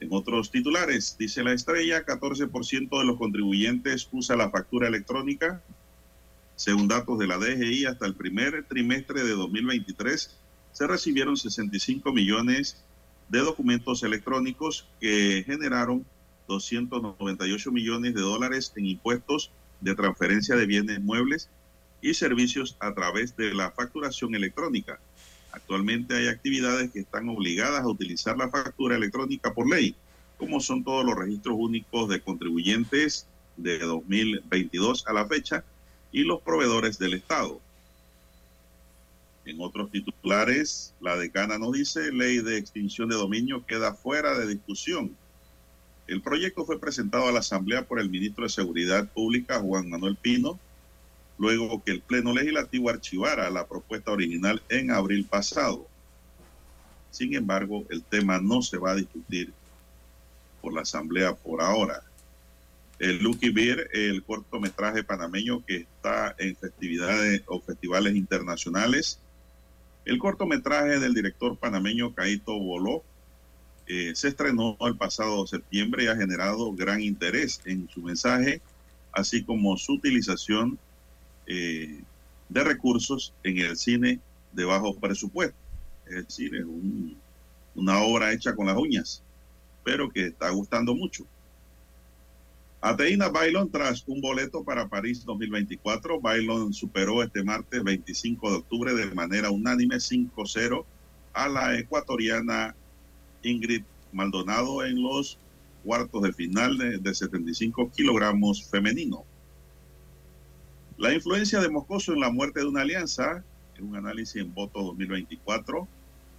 En otros titulares, dice la estrella, 14% de los contribuyentes usa la factura electrónica. Según datos de la DGI, hasta el primer trimestre de 2023 se recibieron 65 millones de documentos electrónicos que generaron 298 millones de dólares en impuestos de transferencia de bienes muebles y servicios a través de la facturación electrónica. Actualmente hay actividades que están obligadas a utilizar la factura electrónica por ley, como son todos los registros únicos de contribuyentes de 2022 a la fecha y los proveedores del Estado. En otros titulares, la decana nos dice, ley de extinción de dominio queda fuera de discusión. El proyecto fue presentado a la Asamblea por el ministro de Seguridad Pública, Juan Manuel Pino, luego que el Pleno Legislativo archivara la propuesta original en abril pasado. Sin embargo, el tema no se va a discutir por la Asamblea por ahora. El Lucky Beer, el cortometraje panameño que está en festividades o festivales internacionales. El cortometraje del director panameño Caito Boló eh, se estrenó el pasado septiembre y ha generado gran interés en su mensaje, así como su utilización eh, de recursos en el cine de bajo presupuesto. Es decir, es una obra hecha con las uñas, pero que está gustando mucho. Ateína Bailon tras un boleto para París 2024. Bailon superó este martes 25 de octubre de manera unánime 5-0 a la ecuatoriana Ingrid Maldonado en los cuartos de final de, de 75 kilogramos femenino. La influencia de Moscoso en la muerte de una alianza, en un análisis en voto 2024,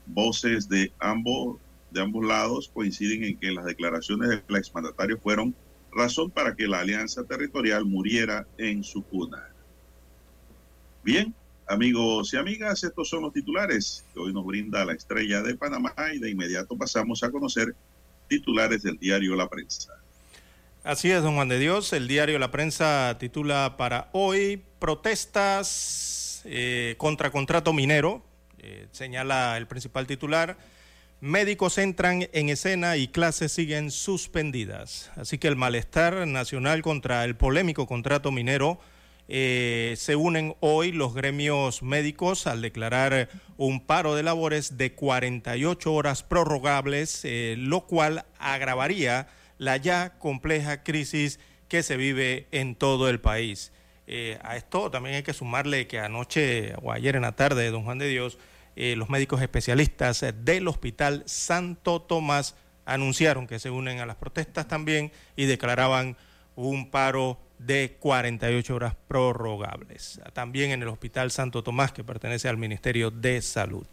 voces de ambos, de ambos lados coinciden en que las declaraciones del exmandatario fueron razón para que la alianza territorial muriera en su cuna. Bien, amigos y amigas, estos son los titulares que hoy nos brinda la estrella de Panamá y de inmediato pasamos a conocer titulares del diario La Prensa. Así es, don Juan de Dios. El diario La Prensa titula para hoy protestas eh, contra contrato minero. Eh, señala el principal titular. Médicos entran en escena y clases siguen suspendidas. Así que el malestar nacional contra el polémico contrato minero eh, se unen hoy los gremios médicos al declarar un paro de labores de 48 horas prorrogables, eh, lo cual agravaría la ya compleja crisis que se vive en todo el país. Eh, a esto también hay que sumarle que anoche o ayer en la tarde, don Juan de Dios, los médicos especialistas del Hospital Santo Tomás anunciaron que se unen a las protestas también y declaraban un paro de 48 horas prorrogables. También en el Hospital Santo Tomás, que pertenece al Ministerio de Salud.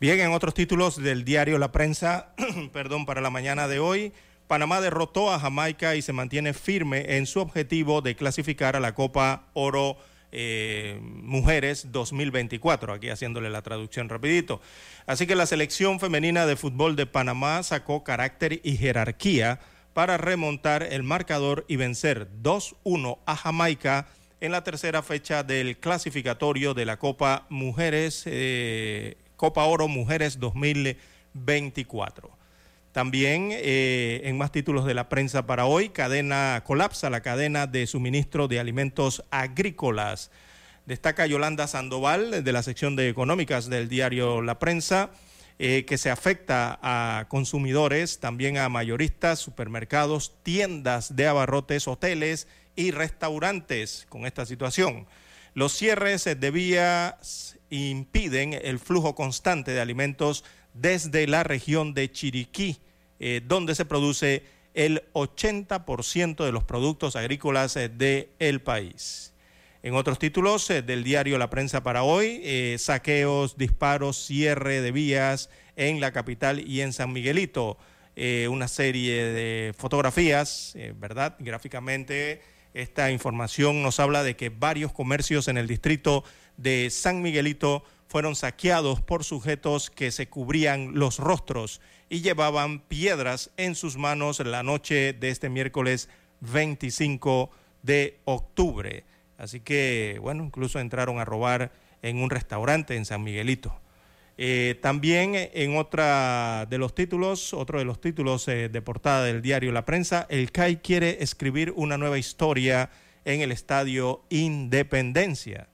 Bien, en otros títulos del diario La Prensa, perdón, para la mañana de hoy, Panamá derrotó a Jamaica y se mantiene firme en su objetivo de clasificar a la Copa Oro eh, Mujeres 2024, aquí haciéndole la traducción rapidito. Así que la selección femenina de fútbol de Panamá sacó carácter y jerarquía para remontar el marcador y vencer 2-1 a Jamaica en la tercera fecha del clasificatorio de la Copa Mujeres, eh, Copa Oro Mujeres 2024. También eh, en más títulos de la prensa para hoy, cadena colapsa la cadena de suministro de alimentos agrícolas. Destaca Yolanda Sandoval de la sección de económicas del diario La Prensa, eh, que se afecta a consumidores, también a mayoristas, supermercados, tiendas de abarrotes, hoteles y restaurantes con esta situación. Los cierres de vías impiden el flujo constante de alimentos desde la región de Chiriquí, eh, donde se produce el 80% de los productos agrícolas eh, del país. En otros títulos eh, del diario La Prensa para hoy, saqueos, disparos, cierre de vías en la capital y en San Miguelito. una serie de fotografías, ¿verdad? Gráficamente, esta información nos habla de que varios comercios en el distrito de San Miguelito fueron saqueados por sujetos que se cubrían los rostros y llevaban piedras en sus manos la noche de este miércoles 25 de octubre. Así que, bueno, incluso entraron a robar en un restaurante en San Miguelito. Eh, también en otra de los títulos, otro de los títulos eh, de portada del diario La Prensa, el CAI quiere escribir una nueva historia en el estadio Independencia.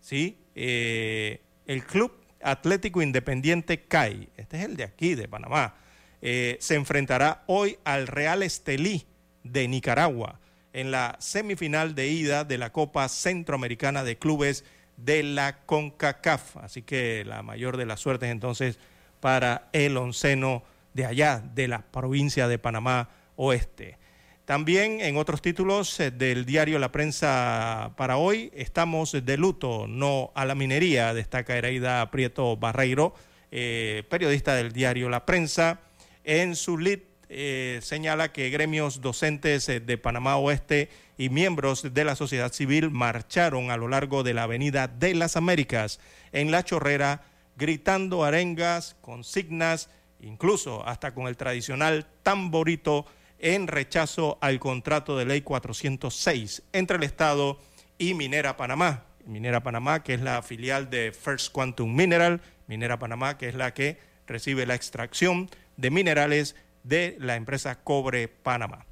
¿Sí? Eh, el Club Atlético Independiente CAI, este es el de aquí, de Panamá, se enfrentará hoy al Real Estelí de Nicaragua en la semifinal de ida de la Copa Centroamericana de Clubes de la CONCACAF. Así que la mayor de las suertes entonces para el onceno de allá, de la provincia de Panamá Oeste. También en otros títulos eh, del diario La Prensa para hoy, estamos de luto, no a la minería, destaca Ereida Prieto Barreiro, eh, periodista del diario La Prensa. En su lead eh, señala que gremios docentes de Panamá Oeste y miembros de la sociedad civil marcharon a lo largo de la Avenida de las Américas en La Chorrera, gritando arengas, consignas, incluso hasta con el tradicional tamborito en rechazo al contrato de ley 406 entre el Estado y Minera Panamá. Minera Panamá, que es la filial de First Quantum Mineral, Minera Panamá, que es la que recibe la extracción de minerales de la empresa Cobre Panamá.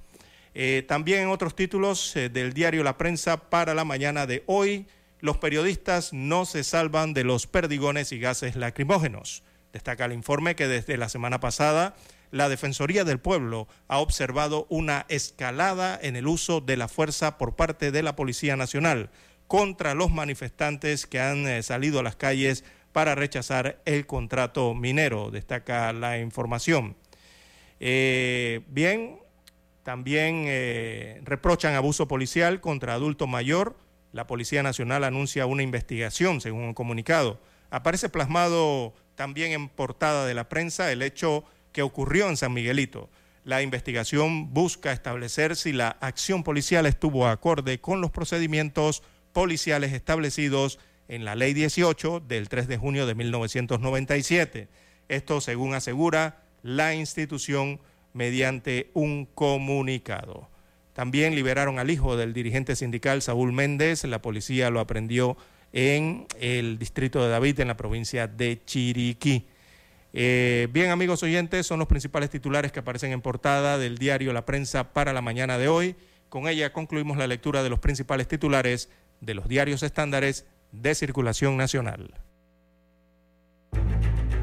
Eh, también en otros títulos eh, del diario La Prensa para la mañana de hoy, los periodistas no se salvan de los perdigones y gases lacrimógenos. Destaca el informe que desde la semana pasada la Defensoría del Pueblo ha observado una escalada en el uso de la fuerza por parte de la Policía Nacional contra los manifestantes que han eh, salido a las calles para rechazar el contrato minero, destaca la información. Eh, bien, también eh, reprochan abuso policial contra adulto mayor. La Policía Nacional anuncia una investigación, según un comunicado. Aparece plasmado también en portada de la prensa el hecho que ocurrió en San Miguelito. La investigación busca establecer si la acción policial estuvo acorde con los procedimientos policiales establecidos en la Ley 18 del 3 de junio de 1997. Esto según asegura la institución mediante un comunicado. También liberaron al hijo del dirigente sindical Saúl Méndez. La policía lo aprendió en el distrito de David, en la provincia de Chiriquí. Eh, bien, amigos oyentes, son los principales titulares que aparecen en portada del diario La Prensa para la mañana de hoy. Con ella concluimos la lectura de los principales titulares de los diarios estándares de circulación nacional.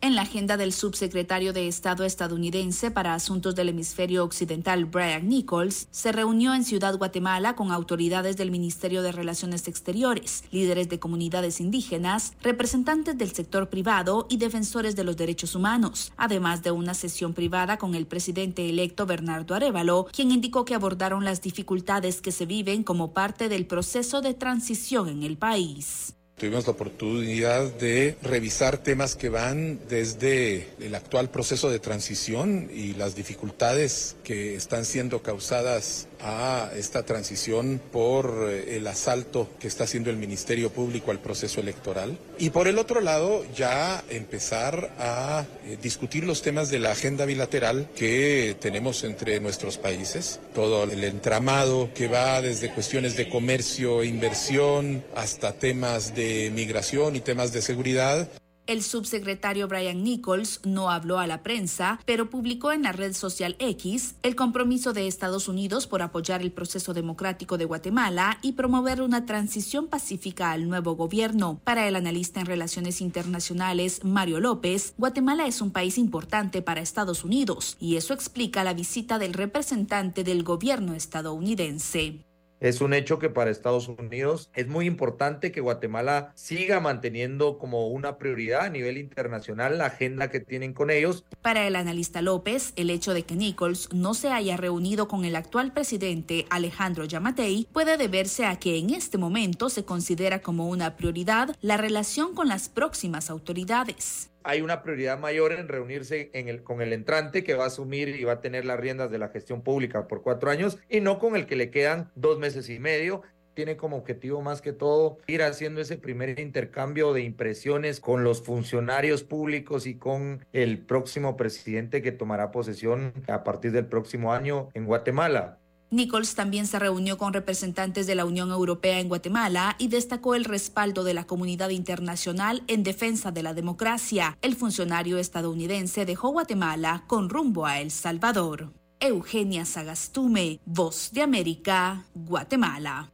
En la agenda del subsecretario de Estado estadounidense para Asuntos del Hemisferio Occidental, Brian Nichols, se reunió en Ciudad Guatemala con autoridades del Ministerio de Relaciones Exteriores, líderes de comunidades indígenas, representantes del sector privado y defensores de los derechos humanos, además de una sesión privada con el presidente electo Bernardo Arevalo, quien indicó que abordaron las dificultades que se viven como parte del proceso de transición en el país. Tuvimos la oportunidad de revisar temas que van desde el actual proceso de transición y las dificultades que están siendo causadas a esta transición por eh, el asalto que está haciendo el Ministerio Público al proceso electoral. Y por el otro lado, ya empezar a eh, discutir los temas de la agenda bilateral que tenemos entre nuestros países, todo el entramado que va desde cuestiones de comercio e inversión hasta temas de migración y temas de seguridad. El subsecretario Brian Nichols no habló a la prensa, pero publicó en la red social X el compromiso de Estados Unidos por apoyar el proceso democrático de Guatemala y promover una transición pacífica al nuevo gobierno. Para el analista en relaciones internacionales Mario López, Guatemala es un país importante para Estados Unidos y eso explica la visita del representante del gobierno estadounidense. Es un hecho que para Estados Unidos es muy importante que Guatemala siga manteniendo como una prioridad a nivel internacional la agenda que tienen con ellos. Para el analista López, el hecho de que Nichols no se haya reunido con el actual presidente Alejandro Yamatei puede deberse a que en este momento se considera como una prioridad la relación con las próximas autoridades hay una prioridad mayor en reunirse en el, con el entrante que va a asumir y va a tener las riendas de la gestión pública por cuatro años y no con el que le quedan dos meses y medio tiene como objetivo más que todo ir haciendo ese primer intercambio de impresiones con los funcionarios públicos y con el próximo presidente que tomará posesión a partir del próximo año en Guatemala. Nichols también se reunió con representantes de la Unión Europea en Guatemala y destacó el respaldo de la comunidad internacional en defensa de la democracia. El funcionario estadounidense dejó Guatemala con rumbo a El Salvador. Eugenia Sagastume, Voz de América, Guatemala.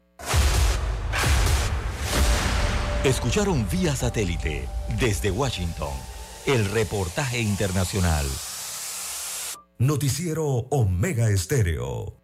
Escucharon vía satélite desde Washington el reportaje internacional. Noticiero Omega Estéreo.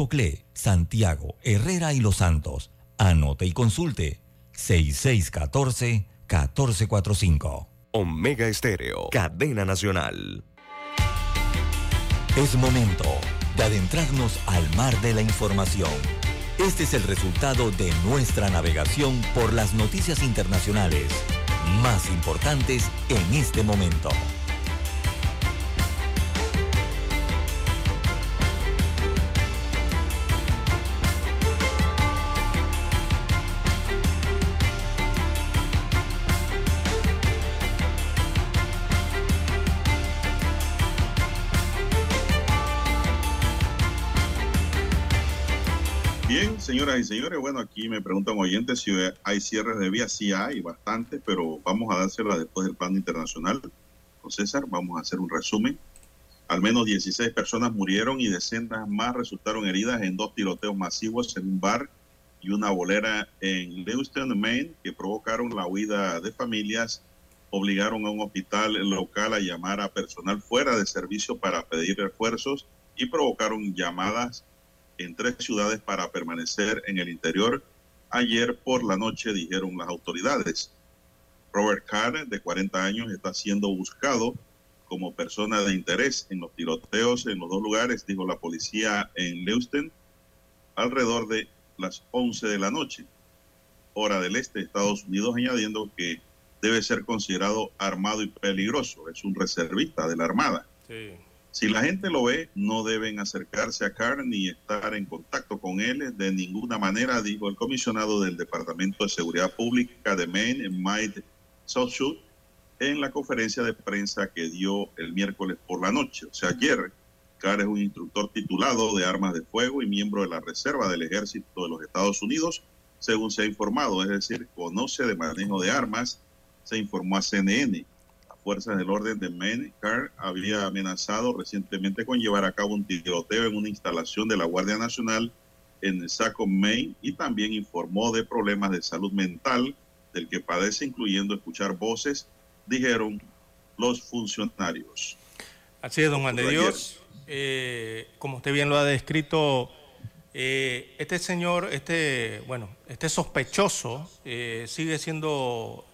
Coclé, Santiago, Herrera y Los Santos. Anote y consulte 6614-1445. Omega Estéreo, cadena nacional. Es momento de adentrarnos al mar de la información. Este es el resultado de nuestra navegación por las noticias internacionales más importantes en este momento. Señoras y señores, bueno, aquí me preguntan oyentes si hay cierres de vías. Sí hay, bastante, pero vamos a dársela después del plan internacional. Con César, vamos a hacer un resumen. Al menos 16 personas murieron y decenas más resultaron heridas en dos tiroteos masivos en un bar y una bolera en Lewiston, Maine, que provocaron la huida de familias, obligaron a un hospital local a llamar a personal fuera de servicio para pedir refuerzos y provocaron llamadas en tres ciudades para permanecer en el interior. Ayer por la noche dijeron las autoridades. Robert Carr, de 40 años, está siendo buscado como persona de interés en los tiroteos en los dos lugares, dijo la policía en Leuston, alrededor de las 11 de la noche, hora del este de Estados Unidos, añadiendo que debe ser considerado armado y peligroso. Es un reservista de la Armada. Sí. Si la gente lo ve, no deben acercarse a Carr ni estar en contacto con él de ninguna manera, dijo el comisionado del Departamento de Seguridad Pública de Maine, Mike Southwood, en la conferencia de prensa que dio el miércoles por la noche. O sea, ayer, Carr es un instructor titulado de armas de fuego y miembro de la Reserva del Ejército de los Estados Unidos, según se ha informado, es decir, conoce de manejo de armas, se informó a CNN fuerzas del orden de Maine, Carr había amenazado recientemente con llevar a cabo un tiroteo en una instalación de la Guardia Nacional en Saco, Maine, y también informó de problemas de salud mental del que padece, incluyendo escuchar voces, dijeron los funcionarios. Así es, don Juan de Dios. Eh, como usted bien lo ha descrito, eh, este señor, este, bueno, este sospechoso eh, sigue siendo,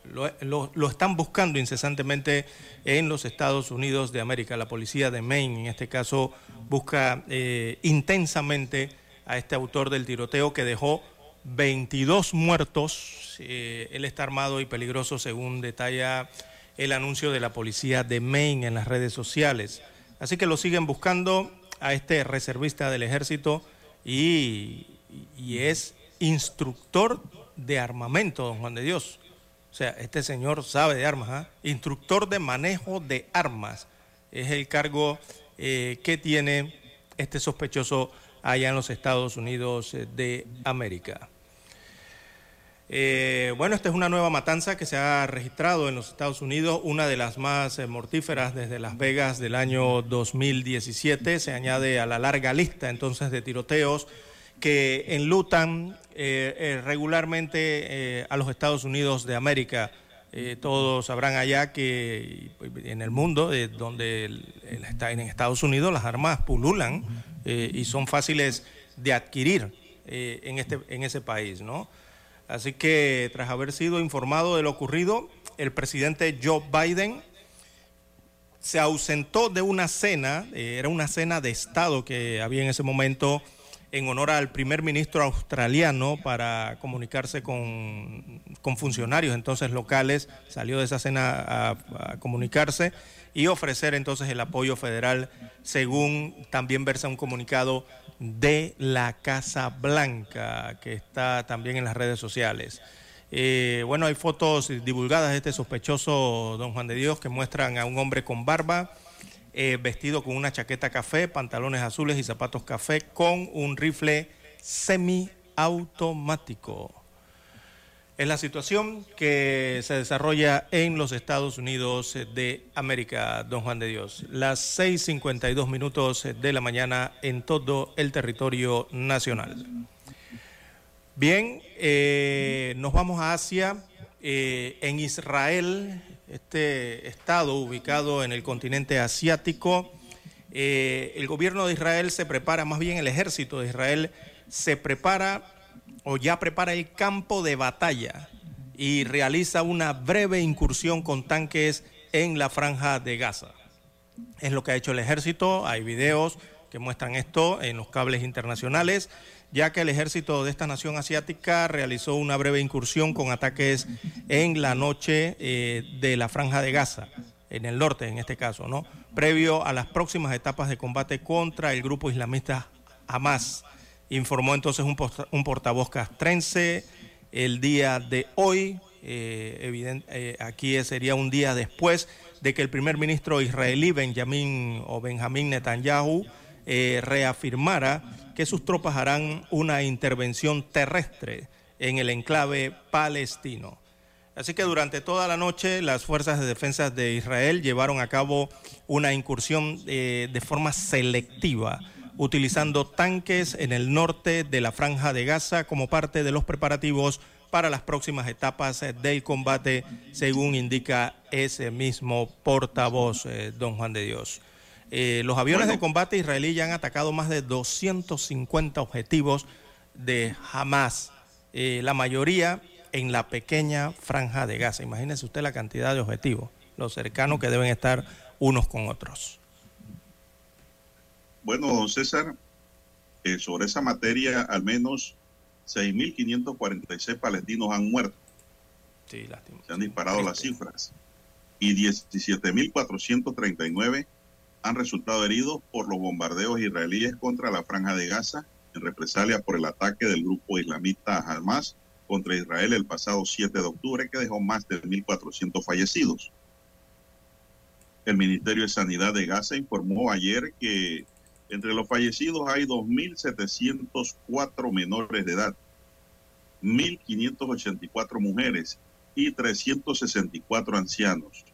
lo, están buscando incesantemente en los Estados Unidos de América. La policía de Maine, en este caso, busca eh, intensamente a este autor del tiroteo que dejó 22 muertos. Eh, él está armado y peligroso, según detalla el anuncio de la policía de Maine en las redes sociales. Así que lo siguen buscando a este reservista del ejército y, y, es instructor de armamento, don Juan de Dios. O sea, este señor sabe de armas, ¿eh? instructor de manejo de armas. Es el cargo eh, que tiene este sospechoso allá en los Estados Unidos de América. Eh, bueno, esta es una nueva matanza que se ha registrado en los Estados Unidos, una de las más eh, mortíferas desde Las Vegas del año 2017. Se añade a la larga lista entonces de tiroteos que enlutan eh, regularmente a los Estados Unidos de América. todos sabrán allá que en el mundo, donde en Estados Unidos las armas pululan y son fáciles de adquirir en, este, en ese país, ¿no? Así que tras haber sido informado de lo ocurrido, el presidente Joe Biden se ausentó de una cena, eh, era una cena de Estado que había en ese momento en honor al primer ministro australiano para comunicarse con, con funcionarios entonces locales, salió de esa cena a, a, comunicarse y ofrecer entonces el apoyo federal, según también versa un comunicado de la Casa Blanca, que está también en las redes sociales. Eh, bueno, hay fotos divulgadas de este sospechoso don Juan de Dios que muestran a un hombre con barba, eh, vestido con una chaqueta café, pantalones azules y zapatos café, con un rifle semiautomático. Es la situación que se desarrolla en los Estados Unidos de América, don Juan de Dios. Las 6.52 minutos de la mañana en todo el territorio nacional. Bien, eh, nos vamos a Asia. Eh, en Israel, este estado ubicado en el continente asiático, eh, el gobierno de Israel se prepara, más bien el ejército de Israel se prepara o ya prepara el campo de batalla y realiza una breve incursión con tanques en la franja de Gaza. Es lo que ha hecho el ejército, hay videos que muestran esto en los cables internacionales, ya que el ejército de esta nación asiática realizó una breve incursión con ataques en la noche eh, de la franja de Gaza, en el norte en este caso, ¿no? Previo a las próximas etapas de combate contra el grupo islamista Hamas. Informó entonces un, portavoz castrense el día de hoy. Eh, eh, aquí sería un día después de que el primer ministro israelí Benjamin o Benjamín Netanyahu eh, reafirmara que sus tropas harán una intervención terrestre en el enclave palestino. Así que durante toda la noche las fuerzas de defensa de Israel llevaron a cabo una incursión de forma selectiva utilizando tanques en el norte de la franja de Gaza como parte de los preparativos para las próximas etapas del combate, según indica ese mismo portavoz, eh, don Juan de Dios. Eh, los aviones de combate israelí ya han atacado más de 250 objetivos de Hamas, eh, la mayoría en la pequeña franja de Gaza. Imagínese usted la cantidad de objetivos, los cercanos que deben estar unos con otros. Bueno, don César, eh, sobre esa materia, al menos 6.546 palestinos han muerto. Sí, lástima. Se han disparado las cifras. Y 17.439 han resultado heridos por los bombardeos israelíes contra la franja de Gaza en represalia por el ataque del grupo islamista Hamas contra Israel el pasado 7 de octubre que dejó más de 1.400 fallecidos. El Ministerio de Sanidad de Gaza informó ayer que entre los fallecidos hay 2.704 menores de edad, 1.584 mujeres y 364 ancianos.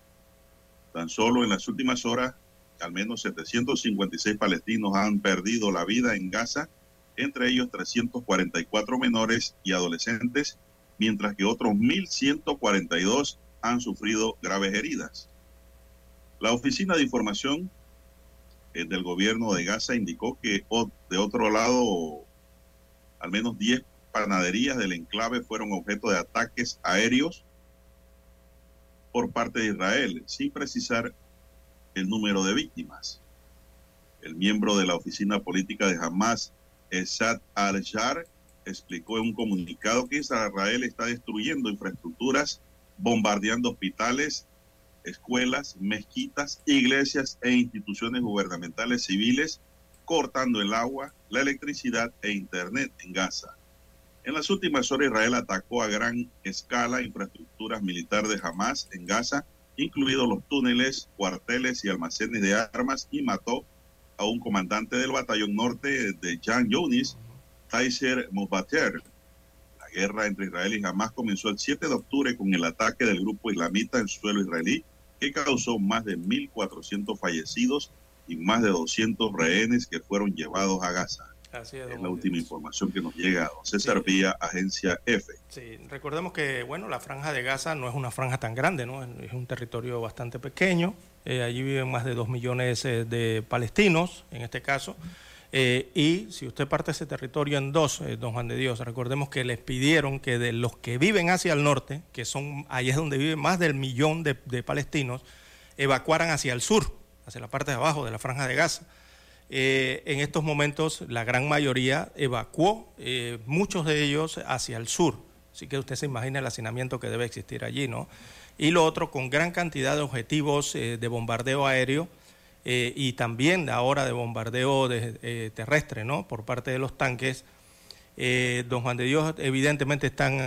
Tan solo en las últimas horas, al menos 756 palestinos han perdido la vida en Gaza, entre ellos 344 menores y adolescentes, mientras que otros 1.142 han sufrido graves heridas. La Oficina de Información del gobierno de Gaza indicó que de otro lado, al menos 10 panaderías del enclave fueron objeto de ataques aéreos por parte de Israel, sin precisar el número de víctimas. El miembro de la oficina política de Hamas, Esad al-Jar, explicó en un comunicado que Israel está destruyendo infraestructuras, bombardeando hospitales escuelas, mezquitas, iglesias e instituciones gubernamentales civiles, cortando el agua, la electricidad e internet en Gaza. En las últimas horas Israel atacó a gran escala infraestructuras militares de Hamas en Gaza, incluidos los túneles, cuarteles y almacenes de armas, y mató a un comandante del batallón norte de Jan Yunis, Taiser Mobater. La guerra entre Israel y Hamas comenzó el 7 de octubre con el ataque del grupo islamita en suelo israelí que causó más de 1.400 fallecidos y más de 200 rehenes que fueron llevados a Gaza. Así es, es la última información que nos llega a César Vía, Agencia F. Sí, recordemos que bueno, la franja de Gaza no es una franja tan grande, ¿no? es un territorio bastante pequeño. Eh, allí viven más de 2 millones eh, de palestinos, en este caso. Eh, y si usted parte ese territorio en dos, eh, don Juan de Dios, recordemos que les pidieron que de los que viven hacia el norte, que son ahí es donde viven más del millón de, palestinos, evacuaran hacia el sur, hacia la parte de abajo de la franja de Gaza. Eh, en estos momentos la gran mayoría evacuó, muchos de ellos hacia el sur. Así que usted se imagina el hacinamiento que debe existir allí, ¿no? Y lo otro, con gran cantidad de objetivos de bombardeo aéreo eh, y también ahora de bombardeo eh, terrestre ¿no? por parte de los tanques. Eh, don Juan de Dios, evidentemente están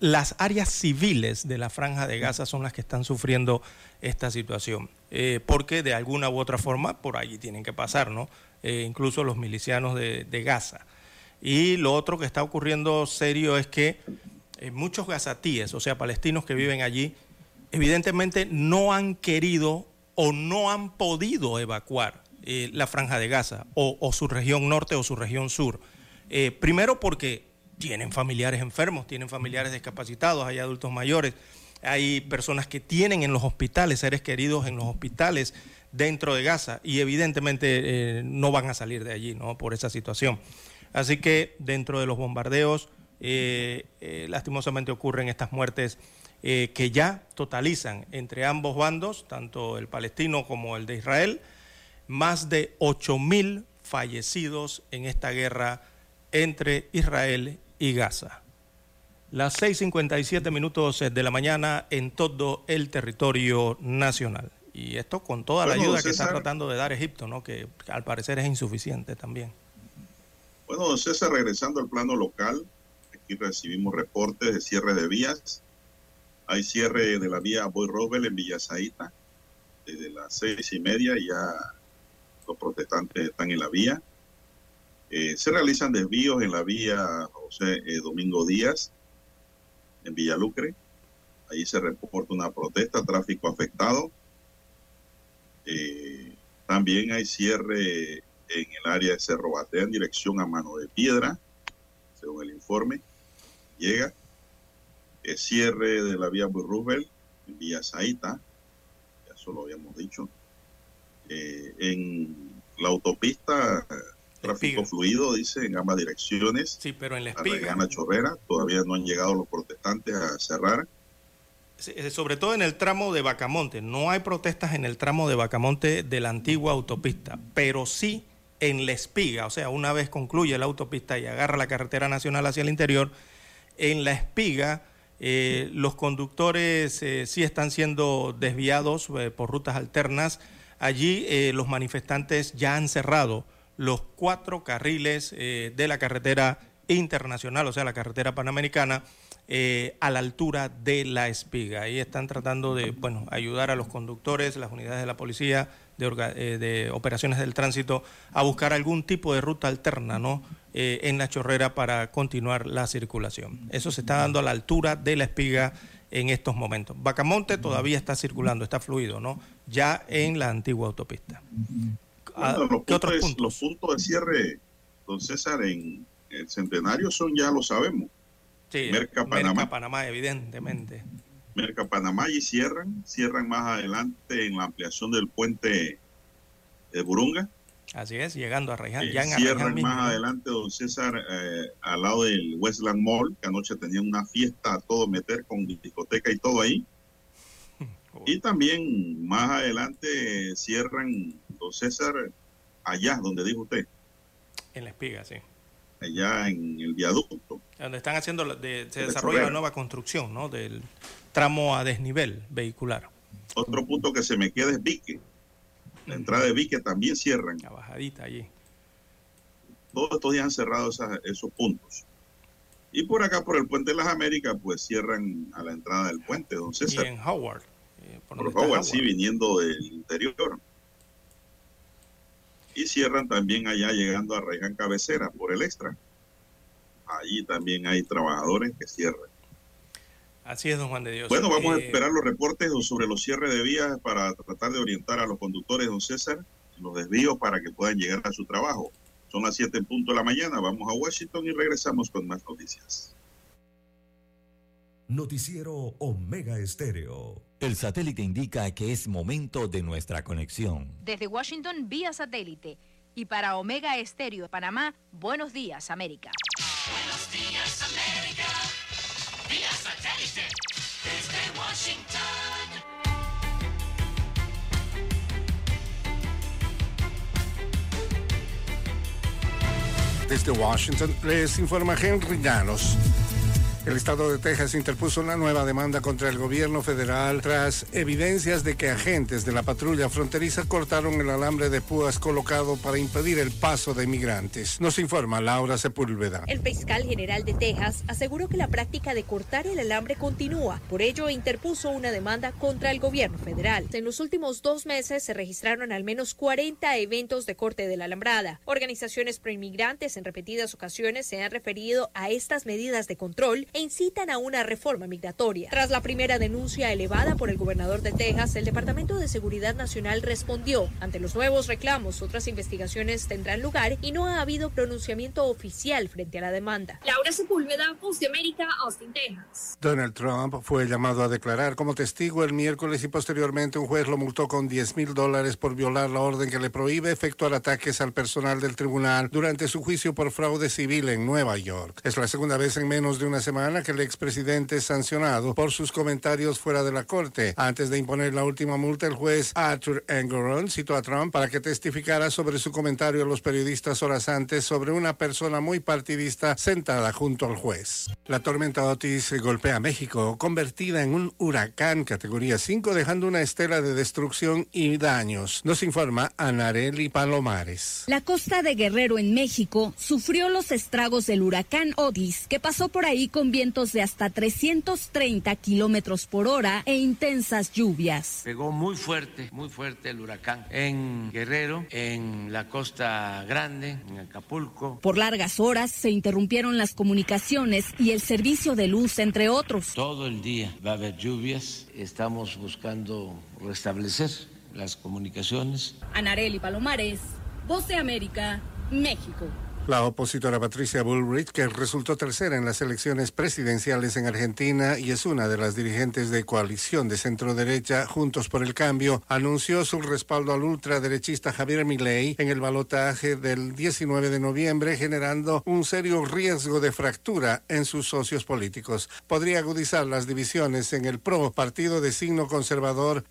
las áreas civiles de la franja de Gaza son las que están sufriendo esta situación, porque de alguna u otra forma por allí tienen que pasar, ¿no? incluso los milicianos de, de, Gaza. Y lo otro que está ocurriendo serio es que muchos gazatíes, o sea, palestinos que viven allí, evidentemente no han querido o no han podido evacuar eh, la franja de Gaza o, su región norte o su región sur. Eh, primero porque tienen familiares enfermos, tienen familiares discapacitados, hay adultos mayores, hay personas que tienen en los hospitales, seres queridos en los hospitales dentro de Gaza y evidentemente eh, no van a salir de allí ¿no? por esa situación. Así que dentro de los bombardeos lastimosamente ocurren estas muertes eh, que ya totalizan entre ambos bandos, tanto el palestino como el de Israel, más de 8.000 fallecidos en esta guerra entre Israel y Gaza. Las 6.57 minutos de la mañana en todo el territorio nacional. Y esto con toda la ayuda que está tratando de dar Egipto, ¿no? que al parecer es insuficiente también. Bueno, don César, regresando al plano local, aquí recibimos reportes de cierre de vías. Hay cierre de la vía Boy Roswell en Villa Zaita. Desde las seis y media ya los protestantes están en la vía. Eh, se realizan desvíos en la vía José eh, Domingo Díaz, en Villalucre. Ahí se reporta una protesta, tráfico afectado. Eh, también hay cierre en el área de Cerro Batea en dirección a Mano de Piedra, según el informe. Llega. El cierre de la vía Villa Zaita, ya eso lo habíamos dicho. Eh, en la autopista, eh, tráfico fluido, dice, en ambas direcciones. Sí, pero en la espiga. Chorrera, todavía no han llegado los protestantes a cerrar. Eh, sobre todo en el tramo de Bacamonte. No hay protestas en el tramo de Bacamonte de la antigua autopista, pero sí en La Espiga, o sea, una vez concluye la autopista y agarra la carretera nacional hacia el interior, en La Espiga eh, los conductores eh, sí están siendo desviados eh, por rutas alternas. Allí eh, los manifestantes ya han cerrado los cuatro carriles de la carretera internacional, o sea, la carretera panamericana, a la altura de la espiga. Ahí están tratando de, bueno, ayudar a los conductores, las unidades de la policía, de, eh, de operaciones del tránsito, a buscar algún tipo de ruta alterna, ¿no? Eh, en la chorrera para continuar la circulación. Eso se está dando a la altura de la espiga en estos momentos. Bacamonte todavía está circulando, está fluido, ¿no? Ya en la antigua autopista. Ah, Bueno, los, ¿Qué otros puntos, puntos? los puntos de cierre, don César, en el centenario son, ya lo sabemos. Sí, Merca, Panamá. Panamá, evidentemente. Merca Panamá y cierran, cierran más adelante en la ampliación del puente de Burunga. Así es, llegando a Arraiján. Eh, ya en Arraiján cierran más adelante, don César, eh, al lado del Westland Mall, que anoche tenían una fiesta a todo meter con discoteca y todo ahí. Y también más adelante cierran, don César, allá donde dijo usted, En la espiga, sí. allá en el viaducto. Donde están haciendo, de- se De desarrolla la nueva construcción, ¿no? Del tramo a desnivel vehicular. Otro punto que se me queda es Vique. La entrada de Vique también cierran. La bajadita allí. Todos estos días han cerrado esas- esos puntos. Y por acá, por el Puente de las Américas, pues cierran a la entrada del puente, don Y César. en Howard. eh, por Por Howard, sí, viniendo del interior. Y cierran también allá llegando a Reján Cabecera por el extra. Allí también hay trabajadores que cierran. Así es, don Juan de Dios. Bueno, vamos a Eh, esperar los reportes sobre los cierres de vías para tratar de orientar a los conductores, don César, los desvíos para que puedan llegar a su trabajo. Son las 7 en punto de la mañana. Vamos a Washington y regresamos con más noticias. Noticiero Omega Estéreo. El satélite indica que es momento de nuestra conexión. Desde Washington vía satélite y para Omega Estéreo de Panamá, buenos días América. Desde Washington. Desde Washington les informa Henry Llanos. El estado de Texas interpuso una nueva demanda contra el gobierno federal tras evidencias de que agentes de la patrulla fronteriza cortaron el alambre de púas colocado para impedir el paso de inmigrantes. Nos informa Laura Sepúlveda. El fiscal general de Texas aseguró que la práctica de cortar el alambre continúa. Por ello, interpuso una demanda contra el gobierno federal. En los últimos dos meses se registraron al menos 40 eventos de corte de la alambrada. Organizaciones proinmigrantes en repetidas ocasiones se han referido a estas medidas de control e incitan a una reforma migratoria. Tras la primera denuncia elevada por el gobernador de Texas, el Departamento de Seguridad Nacional respondió. Ante los nuevos reclamos, otras investigaciones tendrán lugar y no ha habido pronunciamiento oficial frente a la demanda. Laura Sepúlveda, Voz de América, Austin, Texas. Donald Trump fue llamado a declarar como testigo el miércoles y posteriormente un juez lo multó con 10 mil dólares por violar la orden que le prohíbe efectuar ataques al personal del tribunal durante su juicio por fraude civil en Nueva York. Es la segunda vez en menos de una semana que el expresidente es sancionado por sus comentarios fuera de la corte. Antes de imponer la última multa, el juez Arthur Engoron citó a Trump para que testificara sobre su comentario a los periodistas horas antes sobre una persona muy partidista sentada junto al juez. La tormenta Otis golpea a México, convertida en un huracán categoría 5, dejando una estela de destrucción y daños. Nos informa Anareli Palomares. La costa de Guerrero en México sufrió los estragos del huracán Otis, que pasó por ahí con vientos de hasta 330 kilómetros por hora e intensas lluvias. Pegó muy fuerte, muy fuerte el huracán en Guerrero, en la Costa Grande, en Acapulco. Por largas horas se interrumpieron las comunicaciones y el servicio de luz, entre otros. Todo el día va a haber lluvias. Estamos buscando restablecer las comunicaciones. Anareli Palomares, Voz de América, México. La opositora Patricia Bullrich, que resultó tercera en las elecciones presidenciales en Argentina y es una de las dirigentes de coalición de centro derecha Juntos por el Cambio, anunció su respaldo al ultraderechista Javier Milei en el balotaje del 19 de noviembre, generando un serio riesgo de fractura en sus socios políticos. Podría agudizar las divisiones en el PRO, partido de signo conservador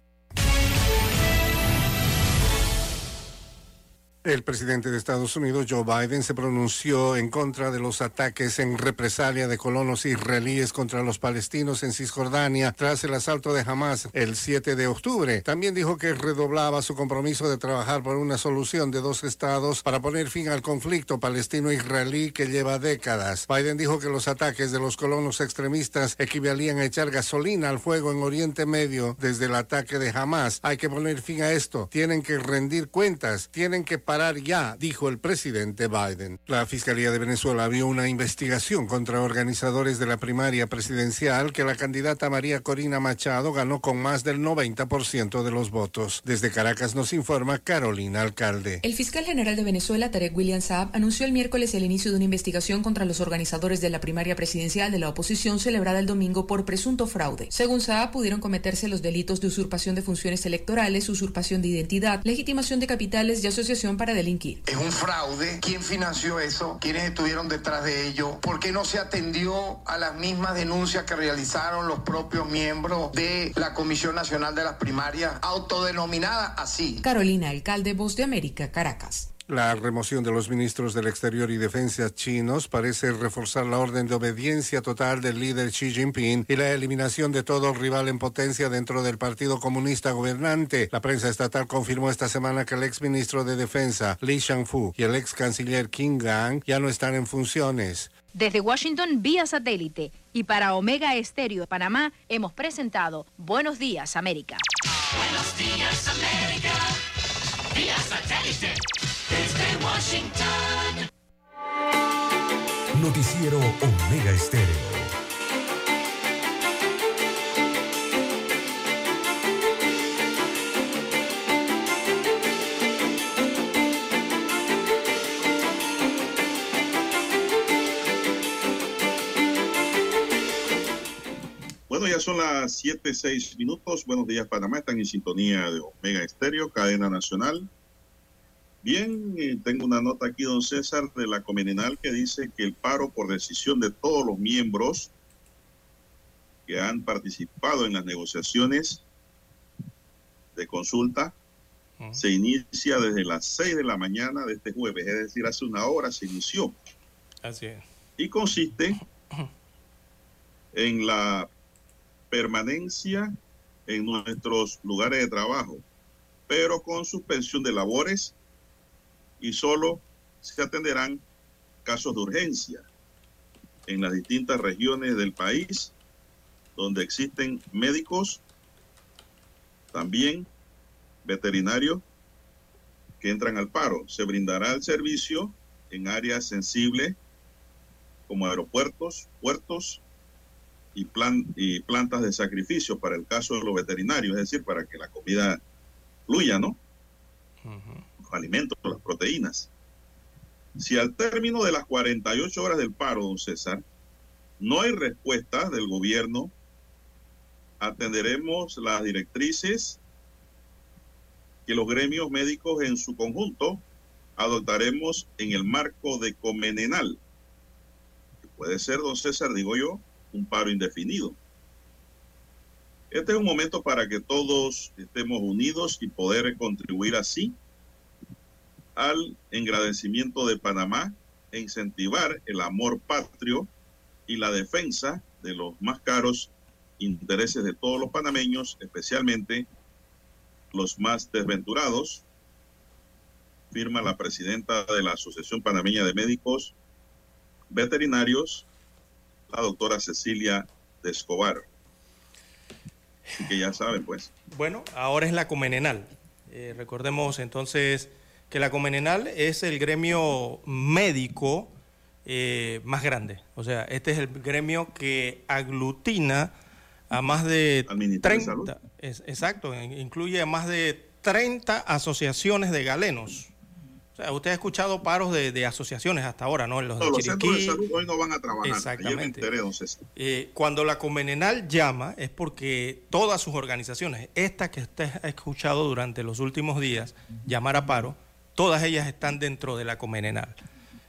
El presidente de Estados Unidos, Joe Biden, se pronunció en contra de los ataques en represalia de colonos israelíes contra los palestinos en Cisjordania tras el asalto de Hamas el 7 de octubre. También dijo que redoblaba su compromiso de trabajar por una solución de dos estados para poner fin al conflicto palestino-israelí que lleva décadas. Biden dijo que los ataques de los colonos extremistas equivalían a echar gasolina al fuego en Oriente Medio desde el ataque de Hamas. Hay que poner fin a esto. Tienen que rendir cuentas. Tienen que parar ya, dijo el presidente Biden. La Fiscalía de Venezuela abrió una investigación contra organizadores de la primaria presidencial que la candidata María Corina Machado ganó con más del 90% de los votos. Desde Caracas nos informa Carolina Alcalde. El fiscal general de Venezuela, Tarek William Saab, anunció el miércoles el inicio de una investigación contra los organizadores de la primaria presidencial de la oposición celebrada el domingo por presunto fraude. Según Saab, pudieron cometerse los delitos de usurpación de funciones electorales, usurpación de identidad, legitimación de capitales y asociación para delinquir. Es un fraude. ¿Quién financió eso? ¿Quiénes estuvieron detrás de ello? ¿Por qué no se atendió a las mismas denuncias que realizaron los propios miembros de la Comisión Nacional de las Primarias, autodenominada así? Carolina, alcalde Voz de América, Caracas. La remoción de los ministros del Exterior y Defensa chinos parece reforzar la orden de obediencia total del líder Xi Jinping y la eliminación de todo rival en potencia dentro del Partido Comunista gobernante. La prensa estatal confirmó esta semana que el exministro de Defensa Li Shangfu y el ex canciller Qin Gang ya no están en funciones. Desde Washington, vía satélite. Y para Omega Estéreo de Panamá, hemos presentado Buenos Días, América. Buenos días, América. Vía satélite. Noticiero Omega Estéreo. Bueno, ya son las 7, 6 minutos. Buenos días, Panamá. Están en sintonía de Omega Estéreo, cadena nacional. Bien, eh, tengo una nota aquí, don César, de la Comeninal que dice que el paro por decisión de todos los miembros que han participado en las negociaciones de consulta se inicia desde las 6 de la mañana de este jueves, es decir, hace una hora se inició. Así es. Y consiste en la permanencia en nuestros lugares de trabajo, pero con suspensión de labores y solo se atenderán casos de urgencia en las distintas regiones del país donde existen médicos, también veterinarios que entran al paro. Se brindará el servicio en áreas sensibles como aeropuertos, puertos, y, plan, y plantas de sacrificio para el caso de los veterinarios, es decir, para que la comida fluya, ¿no? Alimentos, las proteínas. Si al término de las 48 horas del paro, don César, no hay respuesta del gobierno, atenderemos las directrices que los gremios médicos en su conjunto adoptaremos en el marco de Comenenal. Puede ser, don César, digo yo, un paro indefinido. Este es un momento para que todos estemos unidos y poder contribuir así al engrandecimiento de Panamá e incentivar el amor patrio y la defensa de los más caros intereses de todos los panameños, especialmente los más desventurados, firma la presidenta de la Asociación Panameña de Médicos Veterinarios, la doctora Cecilia de Escobar. Así que ya saben, pues. Bueno, ahora es la Comenenal. Eh, recordemos entonces que la Comenenal es el gremio médico eh, más grande. O sea, este es el gremio que aglutina a más de 30, es, exacto, incluye a más de 30 asociaciones de galenos. O sea, usted ha escuchado paros de, asociaciones hasta ahora, ¿no? Los, los centros de salud hoy no van a trabajar. Exactamente. Eh, cuando la Comenenal llama es porque todas sus organizaciones, estas que usted ha escuchado durante los últimos días llamar a paro, todas ellas están dentro de la Comenenal.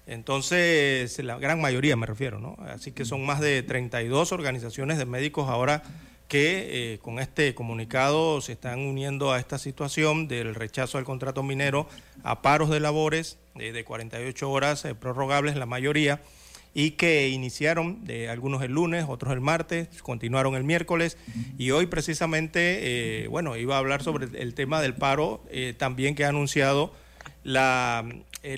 Entonces, la gran mayoría me refiero, ¿no? Así que son más de 32 organizaciones de médicos ahora que eh, con este comunicado se están uniendo a esta situación del rechazo al contrato minero a paros de labores eh, de 48 horas eh, prorrogables, la mayoría, y que iniciaron de algunos el lunes, otros el martes, continuaron el miércoles y hoy precisamente, bueno, iba a hablar sobre el tema del paro también que ha anunciado la,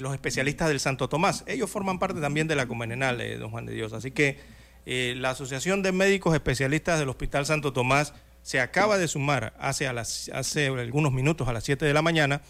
los especialistas del Santo Tomás. Ellos forman parte también de la Comenenal, don Juan de Dios, así que eh, la Asociación de Médicos Especialistas del Hospital Santo Tomás se acaba de sumar hace, hace algunos minutos, a las 7 de la mañana,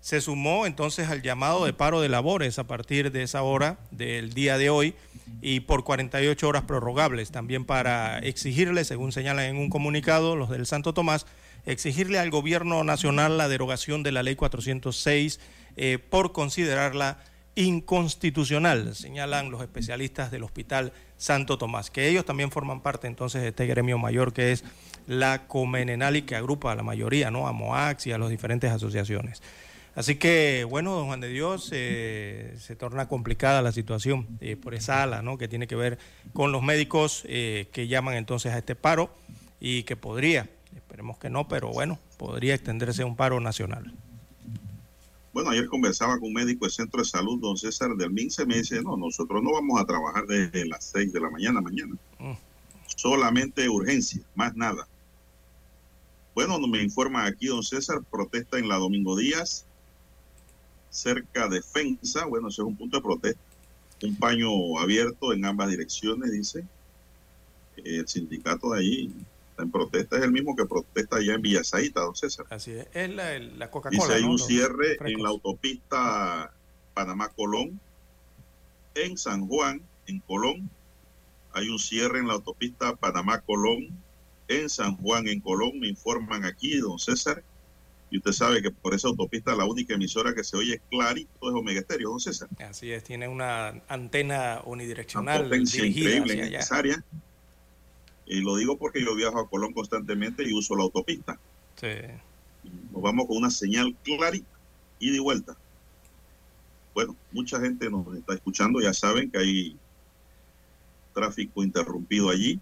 se sumó entonces al llamado de paro de labores a partir de esa hora del día de hoy y por 48 horas prorrogables, también para exigirle, según señalan en un comunicado los del Santo Tomás, exigirle al gobierno nacional la derogación de la ley 406 eh, por considerarla inconstitucional, señalan los especialistas del Hospital Santo Tomás, que ellos también forman parte entonces de este gremio mayor que es la Comenenal y que agrupa a la mayoría, ¿no? A MOAX y a las diferentes asociaciones. Así que, bueno, don Juan de Dios, eh, se torna complicada la situación eh, por esa ala, ¿no? Que tiene que ver con los médicos que llaman entonces a este paro y que podría, esperemos que no, pero bueno, podría extenderse a un paro nacional. Bueno, ayer conversaba con un médico del centro de salud, don César del MINSE, me dice, no, nosotros no vamos a trabajar desde las 6 de la mañana mañana. Mm. Solamente urgencia, más nada. Bueno, me informa aquí don César, protesta en la Domingo Díaz, cerca de Fensa, bueno, ese es un punto de protesta. Un paño abierto en ambas direcciones, dice el sindicato de allí en protesta es el mismo que protesta allá en Villasaita, don César. Así es, es la, Coca-Cola. Dice, hay un cierre en la autopista Panamá-Colón, en San Juan, en Colón. Hay un cierre en la autopista Panamá-Colón, en San Juan, en Colón. Me informan aquí, don César. Y usted sabe que por esa autopista la única emisora que se oye clarito es Omega Estéreo, don César. Así es, tiene una antena unidireccional. Una potencia increíble, necesaria. Y lo digo porque yo viajo a Colón constantemente y uso la autopista. Sí. Nos vamos con una señal clarita, y de vuelta. Bueno, mucha gente nos está escuchando, ya saben que hay tráfico interrumpido allí.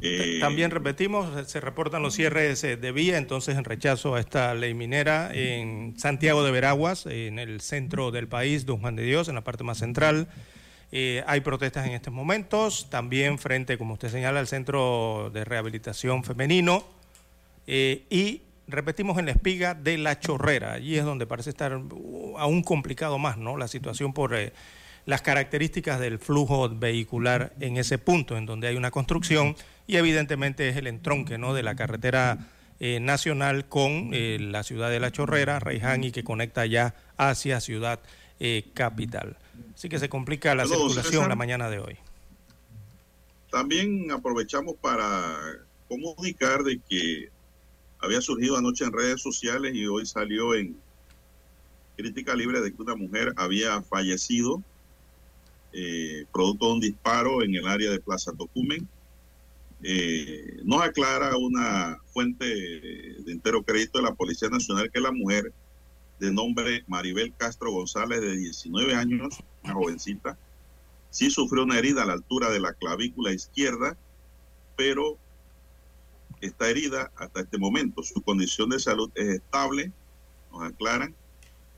Eh, También repetimos, se reportan los cierres de vía, entonces en rechazo a esta ley minera en Santiago de Veraguas, en el centro del país, Don Juan de Dios, en la parte más central. Eh, hay protestas en estos momentos, también frente, como usted señala, al Centro de Rehabilitación Femenino eh, y repetimos en la espiga de la chorrera. Allí es donde parece estar uh, aún complicado más ¿no? la situación por eh, las características del flujo vehicular en ese punto, en donde hay una construcción y evidentemente es el entronque ¿no? de la carretera nacional con la ciudad de La Chorrera, Reiján, y que conecta ya hacia Ciudad Capital. Así que se complica la circulación la mañana de hoy. También aprovechamos para comunicar de que había surgido anoche en redes sociales y hoy salió en crítica libre de que una mujer había fallecido eh, producto de un disparo en el área de Plaza Tocumen. Eh, nos aclara una fuente de entero crédito de la Policía Nacional que la mujer de nombre Maribel Castro González, de 19 años, una jovencita, sí sufrió una herida a la altura de la clavícula izquierda, pero está herida hasta este momento. Su condición de salud es estable, nos aclaran.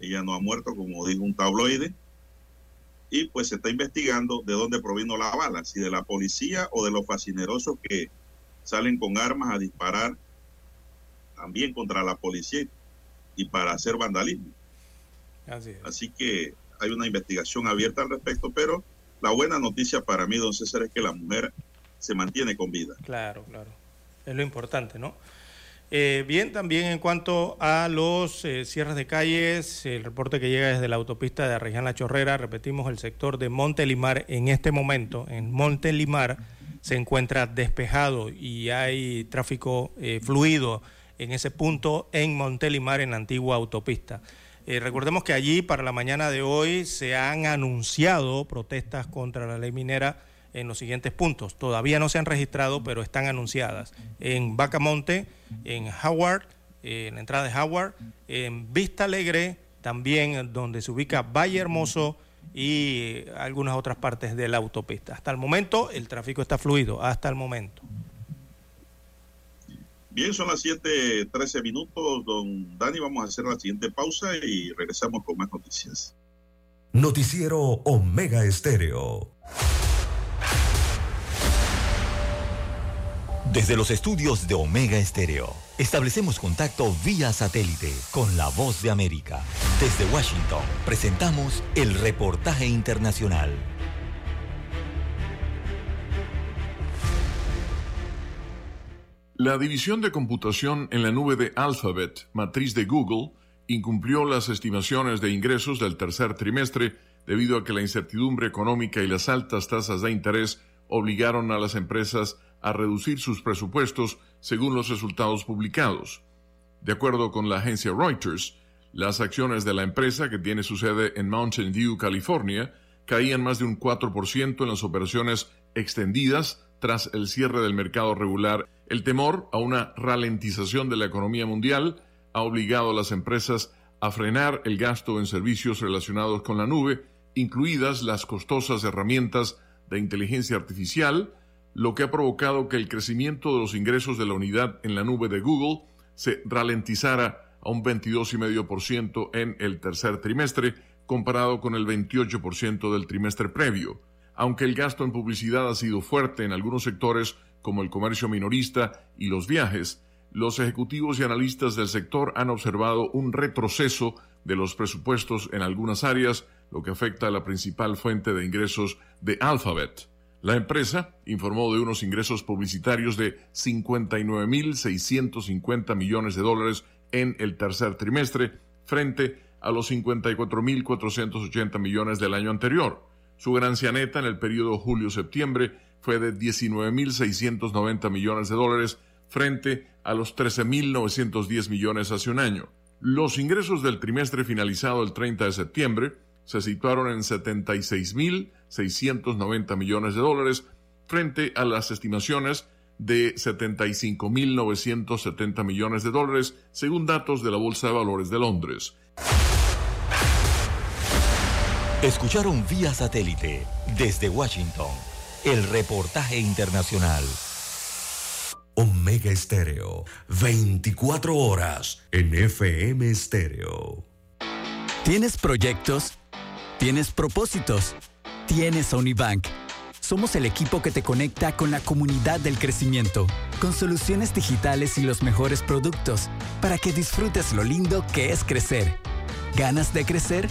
Ella no ha muerto, como dijo un tabloide. Y pues se está investigando de dónde provino la bala, si de la policía o de los fascinerosos que salen con armas a disparar también contra la policía y para hacer vandalismo. Así es. Así que hay una investigación abierta al respecto, pero la buena noticia para mí, don César, es que la mujer se mantiene con vida. Claro, claro. Es lo importante, ¿no? Eh, bien, también en cuanto a los eh, cierres de calles, el reporte que llega desde la autopista de Arreján La Chorrera, repetimos, el sector de Montelimar en este momento, en Montelimar, se encuentra despejado y hay tráfico eh, fluido en ese punto en Montelimar, en la antigua autopista. Eh, recordemos que allí para la mañana de hoy se han anunciado protestas contra la ley minera en los siguientes puntos. Todavía no se han registrado, pero están anunciadas. En Bacamonte, en Howard, eh, en la entrada de Howard, en Vista Alegre, también donde se ubica Valle Hermoso y algunas otras partes de la autopista. Hasta el momento el tráfico está fluido, hasta el momento. Bien, son las 7:13 minutos, don Dani. Vamos a hacer la siguiente pausa y regresamos con más noticias. Noticiero Omega Estéreo. Desde los estudios de Omega Estéreo, establecemos contacto vía satélite con la voz de América. Desde Washington, presentamos el reportaje internacional. La división de computación en la nube de Alphabet, matriz de Google, incumplió las estimaciones de ingresos del tercer trimestre debido a que la incertidumbre económica y las altas tasas de interés obligaron a las empresas a reducir sus presupuestos según los resultados publicados. De acuerdo con la agencia Reuters, las acciones de la empresa, que tiene su sede en Mountain View, California, caían más de un 4% en las operaciones extendidas tras el cierre del mercado regular. El temor a una ralentización de la economía mundial ha obligado a las empresas a frenar el gasto en servicios relacionados con la nube, incluidas las costosas herramientas de inteligencia artificial, lo que ha provocado que el crecimiento de los ingresos de la unidad en la nube de Google se ralentizara a un 22,5% en el tercer trimestre, comparado con el 28% del trimestre previo. Aunque el gasto en publicidad ha sido fuerte en algunos sectores como el comercio minorista y los viajes, los ejecutivos y analistas del sector han observado un retroceso de los presupuestos en algunas áreas, lo que afecta a la principal fuente de ingresos de Alphabet. La empresa informó de unos ingresos publicitarios de 59.650 millones de dólares en el tercer trimestre, frente a los 54.480 millones del año anterior. Su ganancia neta en el periodo julio-septiembre fue de 19.690 millones de dólares frente a los 13.910 millones hace un año. Los ingresos del trimestre finalizado el 30 de septiembre se situaron en 76.690 millones de dólares frente a las estimaciones de 75.970 millones de dólares según datos de la Bolsa de Valores de Londres. Escucharon vía satélite desde Washington el reportaje internacional. Omega Estéreo, 24 horas en FM Estéreo. ¿Tienes proyectos? ¿Tienes propósitos? ¿Tienes Unibank? Somos el equipo que te conecta con la comunidad del crecimiento, con soluciones digitales y los mejores productos, para que disfrutes lo lindo que es crecer. ¿Ganas de crecer?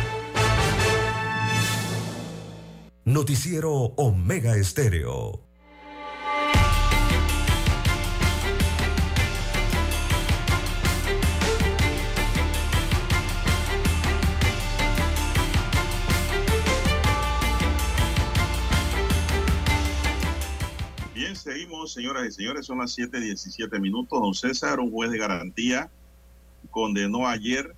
Noticiero Omega Estéreo. Bien, seguimos, señoras y señores, son las 7:17 minutos. Don César, un juez de garantía, condenó ayer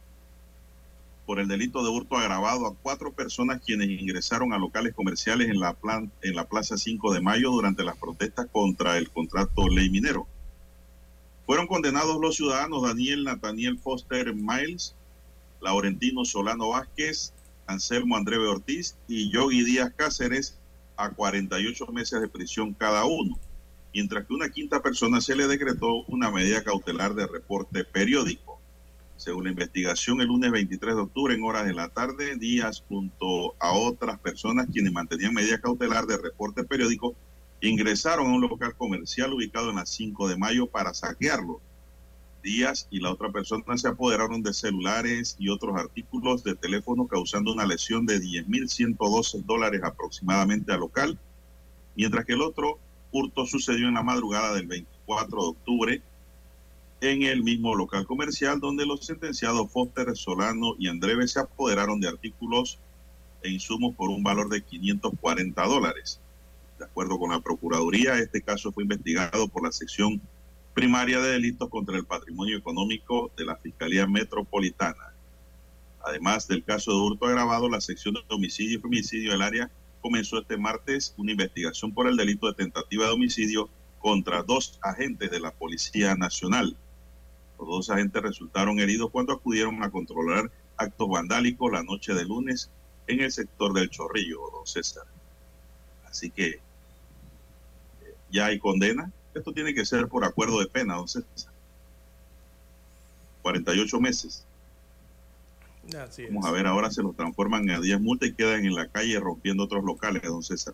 por el delito de hurto agravado a cuatro personas quienes ingresaron a locales comerciales en la, plan- en la Plaza 5 de Mayo durante las protestas contra el contrato ley minero. Fueron condenados los ciudadanos Daniel Nathaniel Foster Miles, Laurentino Solano Vázquez, Anselmo Andreve Ortiz y Yogi Díaz Cáceres a 48 meses de prisión cada uno, mientras que una quinta persona se le decretó una medida cautelar de reporte periódico. Según la investigación, el lunes 23 de octubre, en horas de la tarde, Díaz junto a otras personas quienes mantenían medida cautelar de reporte periódico, ingresaron a un local comercial ubicado en la 5 de mayo para saquearlo. Díaz y la otra persona se apoderaron de celulares y otros artículos de teléfono causando una lesión de 10.112 dólares aproximadamente al local, mientras que el otro hurto sucedió en la madrugada del 24 de octubre en el mismo local comercial donde los sentenciados Foster, Solano y Andreve se apoderaron de artículos e insumos por un valor de 540 dólares. De acuerdo con la Procuraduría, este caso fue investigado por la sección primaria de delitos contra el patrimonio económico de la Fiscalía Metropolitana. Además del caso de hurto agravado, la sección de homicidio y femicidio del área comenzó este martes una investigación por el delito de tentativa de homicidio contra dos agentes de la Policía Nacional. Los dos agentes resultaron heridos cuando acudieron a controlar actos vandálicos la noche de lunes en el sector del Chorrillo, don César. Así que eh, ya hay condena. Esto tiene que ser por acuerdo de pena, don César. 48 meses. Así es. Vamos a ver, ahora se los transforman a 10 multas y quedan en la calle rompiendo otros locales, don César.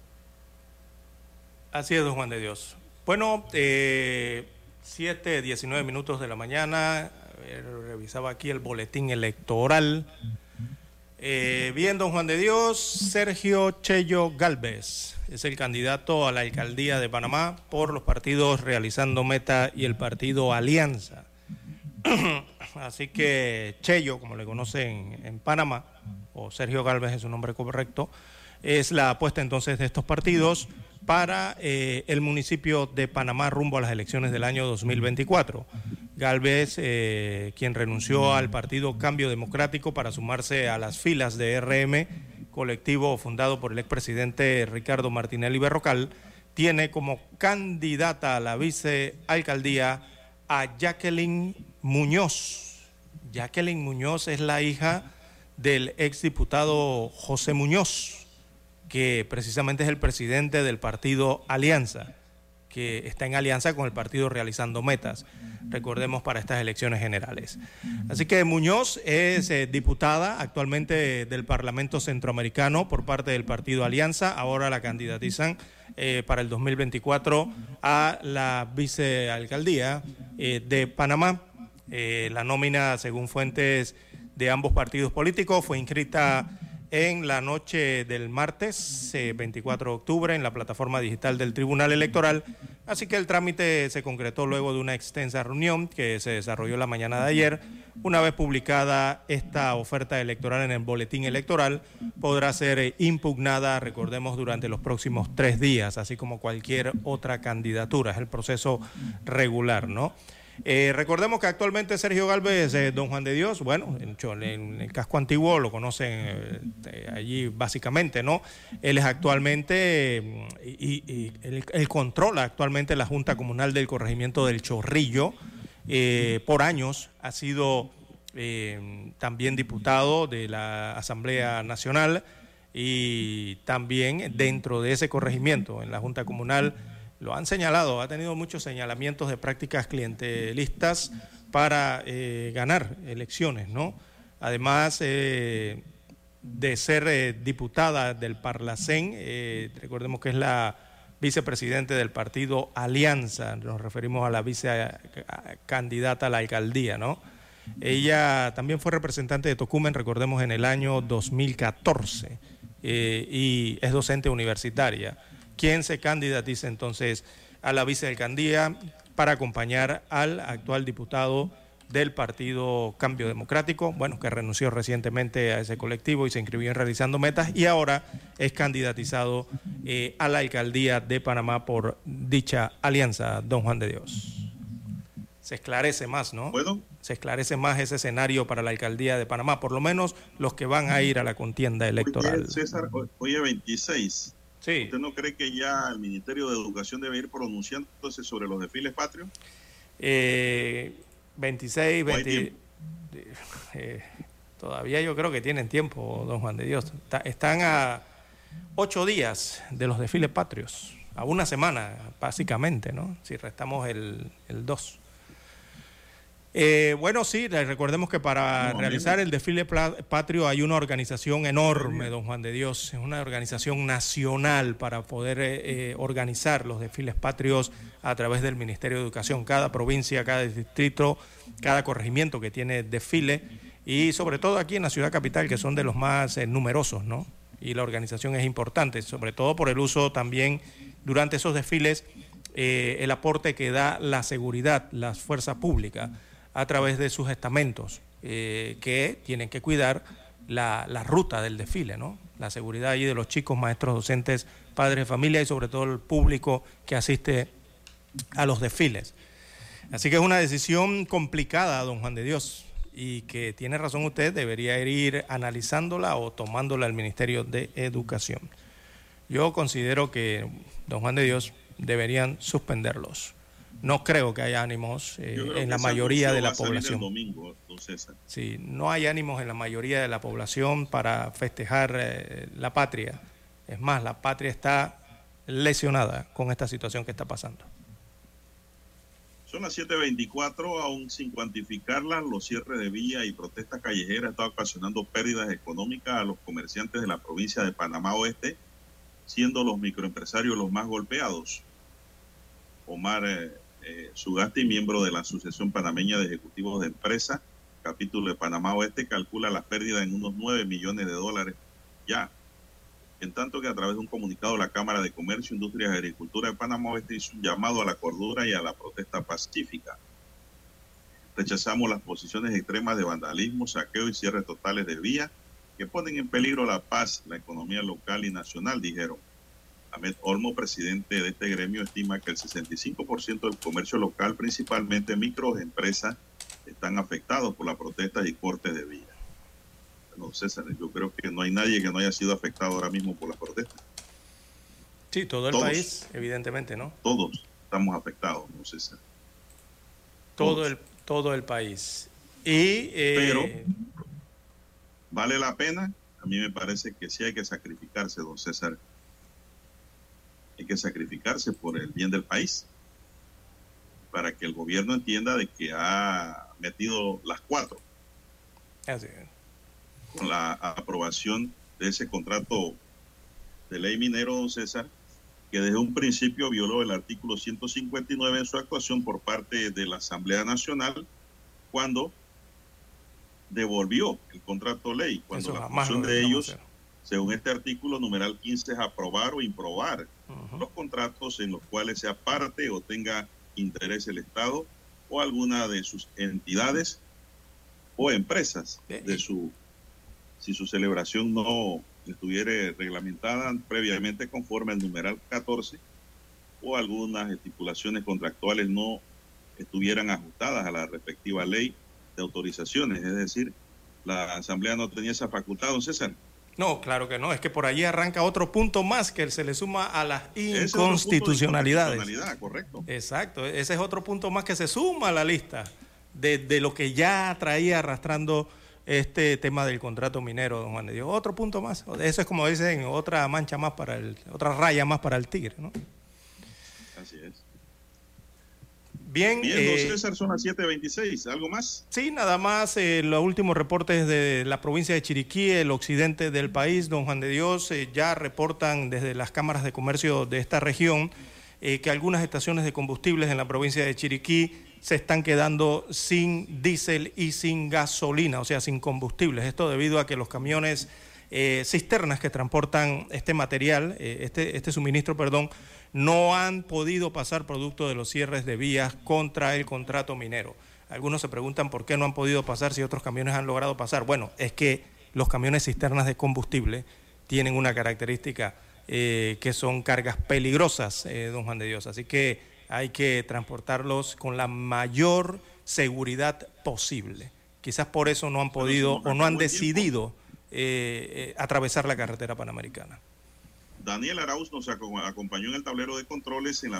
Así es, don Juan de Dios. Bueno, eh, 7, 19 minutos de la mañana. Revisaba aquí el boletín electoral. Eh, bien, don Juan de Dios, Sergio Chello Galvez es el candidato a la alcaldía de Panamá por los partidos Realizando Meta y el partido Alianza. Así que Chello, como le conocen en Panamá, o Sergio Galvez es su nombre correcto, es la apuesta entonces de estos partidos para eh, el municipio de Panamá rumbo a las elecciones del año 2024. Galvez, eh, quien renunció al partido Cambio Democrático para sumarse a las filas de RM, colectivo fundado por el expresidente Ricardo Martinelli Berrocal, tiene como candidata a la vicealcaldía a Jacqueline Muñoz. Jacqueline Muñoz es la hija del exdiputado José Muñoz, que precisamente es el presidente del partido Alianza, que está en alianza con el partido Realizando Metas, recordemos, para estas elecciones generales. Así que Muñoz es eh, diputada actualmente del Parlamento Centroamericano por parte del partido Alianza, ahora la candidatizan eh, para el 2024 a la vicealcaldía eh, de Panamá. La nómina, según fuentes de ambos partidos políticos, fue inscrita en la noche del martes eh, 24 de octubre en la plataforma digital del Tribunal Electoral. Así que el trámite se concretó luego de una extensa reunión que se desarrolló la mañana de ayer. Una vez publicada esta oferta electoral en el boletín electoral, podrá ser eh, impugnada, recordemos, durante los próximos tres días, así como cualquier otra candidatura. Es el proceso regular, ¿no? Eh, recordemos que actualmente Sergio Galvez, don Juan de Dios, bueno, en, en el casco antiguo lo conocen eh, eh, allí básicamente, ¿no? Él es actualmente, eh, y, y él, controla actualmente la Junta Comunal del Corregimiento del Chorrillo. Por años ha sido también diputado de la Asamblea Nacional y también dentro de ese corregimiento, en la Junta Comunal, lo han señalado, ha tenido muchos señalamientos de prácticas clientelistas para eh, ganar elecciones, ¿no? Además eh, de ser eh, diputada del Parlacén, recordemos que es la vicepresidente del partido Alianza, nos referimos a la vicecandidata a la alcaldía, ¿no? Ella también fue representante de Tocumen, recordemos, en el año 2014 eh, y es docente universitaria. ¿Quién se candidatiza entonces a la vicealcaldía para acompañar al actual diputado del Partido Cambio Democrático, bueno, que renunció recientemente a ese colectivo y se inscribió en Realizando Metas y ahora es candidatizado eh, a la alcaldía de Panamá por dicha alianza, don Juan de Dios. Se esclarece más, ¿no? ¿Puedo? Se esclarece más ese escenario para la alcaldía de Panamá, por lo menos los que van a ir a la contienda electoral. César, hoy es 26. Sí. ¿Usted no cree que ya el Ministerio de Educación debe ir pronunciándose sobre los desfiles patrios? Eh, 26, ¿O hay 20. tiempo? eh, todavía yo creo que tienen tiempo, don Juan de Dios. Está- están a ocho días de los desfiles patrios, a una semana, básicamente, ¿no? Si restamos el, el 2. Eh, bueno, sí, recordemos que para No, realizar el desfile patrio hay una organización enorme, don Juan de Dios, es una organización nacional para poder eh, eh, organizar los desfiles patrios a través del Ministerio de Educación. Cada provincia, cada distrito, cada corregimiento que tiene desfile y sobre todo aquí en la ciudad capital, que son de los más eh, numerosos, ¿no? Y la organización es importante, sobre todo por el uso también durante esos desfiles, eh, el aporte que da la seguridad, las fuerzas públicas a través de sus estamentos, eh, que tienen que cuidar la, la ruta del desfile, ¿no? La seguridad allí de los chicos, maestros, docentes, padres de familia y sobre todo el público que asiste a los desfiles. Así que es una decisión complicada, don Juan de Dios, y que tiene razón usted, debería ir analizándola o tomándola al Ministerio de Educación. Yo considero que, don Juan de Dios, deberían suspenderlos. No creo que haya ánimos eh, en la mayoría de la población. domingo. Sí, no hay ánimos en la mayoría de la población para festejar eh, la patria. Es más, la patria está lesionada con esta situación que está pasando. Son las 7.24, aún sin cuantificarlas, los cierres de vía y protestas callejeras están ocasionando pérdidas económicas a los comerciantes de la provincia de Panamá Oeste, siendo los microempresarios los más golpeados. Omar eh, eh, Sugasti, miembro de la Asociación Panameña de Ejecutivos de Empresa, capítulo de Panamá Oeste, calcula la pérdida en unos 9 millones de dólares ya. En tanto que a través de un comunicado la Cámara de Comercio, Industria y Agricultura de Panamá Oeste hizo un llamado a la cordura y a la protesta pacífica. Rechazamos las posiciones extremas de vandalismo, saqueo y cierres totales de vías que ponen en peligro la paz, la economía local y nacional, dijeron. Ahmed Olmo, presidente de este gremio, estima que el 65% del comercio local, principalmente microempresas, están afectados por las protestas y cortes de vías. Bueno, César, yo creo que no hay nadie que no haya sido afectado ahora mismo por las protestas. Sí, todo el Todos. país, evidentemente, ¿no? Todos estamos afectados, ¿no, César? Todo el, todo el país. Y, eh, Pero, ¿vale la pena? A mí me parece que sí hay que sacrificarse, don César. Hay que sacrificarse por el bien del país. Para que el gobierno entienda de que ha metido las cuatro así es. con la aprobación de ese contrato de ley minero, don César, que desde un principio violó el artículo 159 en su actuación por parte de la Asamblea Nacional cuando devolvió el contrato ley, cuando Eso la función de ellos, según este artículo numeral 15, es aprobar o improbar los contratos en los cuales sea parte o tenga interés el Estado o alguna de sus entidades o empresas de su si su celebración no estuviera reglamentada previamente conforme al numeral 14 o algunas estipulaciones contractuales no estuvieran ajustadas a la respectiva ley de autorizaciones. Es decir, la Asamblea no tenía esa facultad, don César. No, claro que no. Es que por allí arranca otro punto más que se le suma a las es inconstitucionalidades. inconstitucionalidad, correcto. Exacto, ese es otro punto más que se suma a la lista de, de lo que ya traía arrastrando este tema del contrato minero, don Juan de Dios. Otro punto más. Eso es como dicen, otra mancha más para el, otra raya más para el tigre, ¿no? Así es. Bien, Bien, eh, don César, son las 7.26. ¿Algo más? Sí, nada más eh, los últimos reportes de la provincia de Chiriquí, el occidente del país, don Juan de Dios, eh, ya reportan desde las cámaras de comercio de esta región eh, que algunas estaciones de combustibles en la provincia de Chiriquí se están quedando sin diésel y sin gasolina, o sea, sin combustibles. Esto debido a que los camiones eh, cisternas que transportan este material, eh, este, este suministro, perdón, no han podido pasar producto de los cierres de vías contra el contrato minero. Algunos se preguntan por qué no han podido pasar si otros camiones han logrado pasar. Bueno, es que los camiones cisternas de combustible tienen una característica eh, que son cargas peligrosas, eh, don Juan de Dios. Así que hay que transportarlos con la mayor seguridad posible. Quizás por eso no han podido o no han decidido eh, eh, atravesar la carretera panamericana. Daniel Arauz nos aco- acompañó en el tablero de controles en la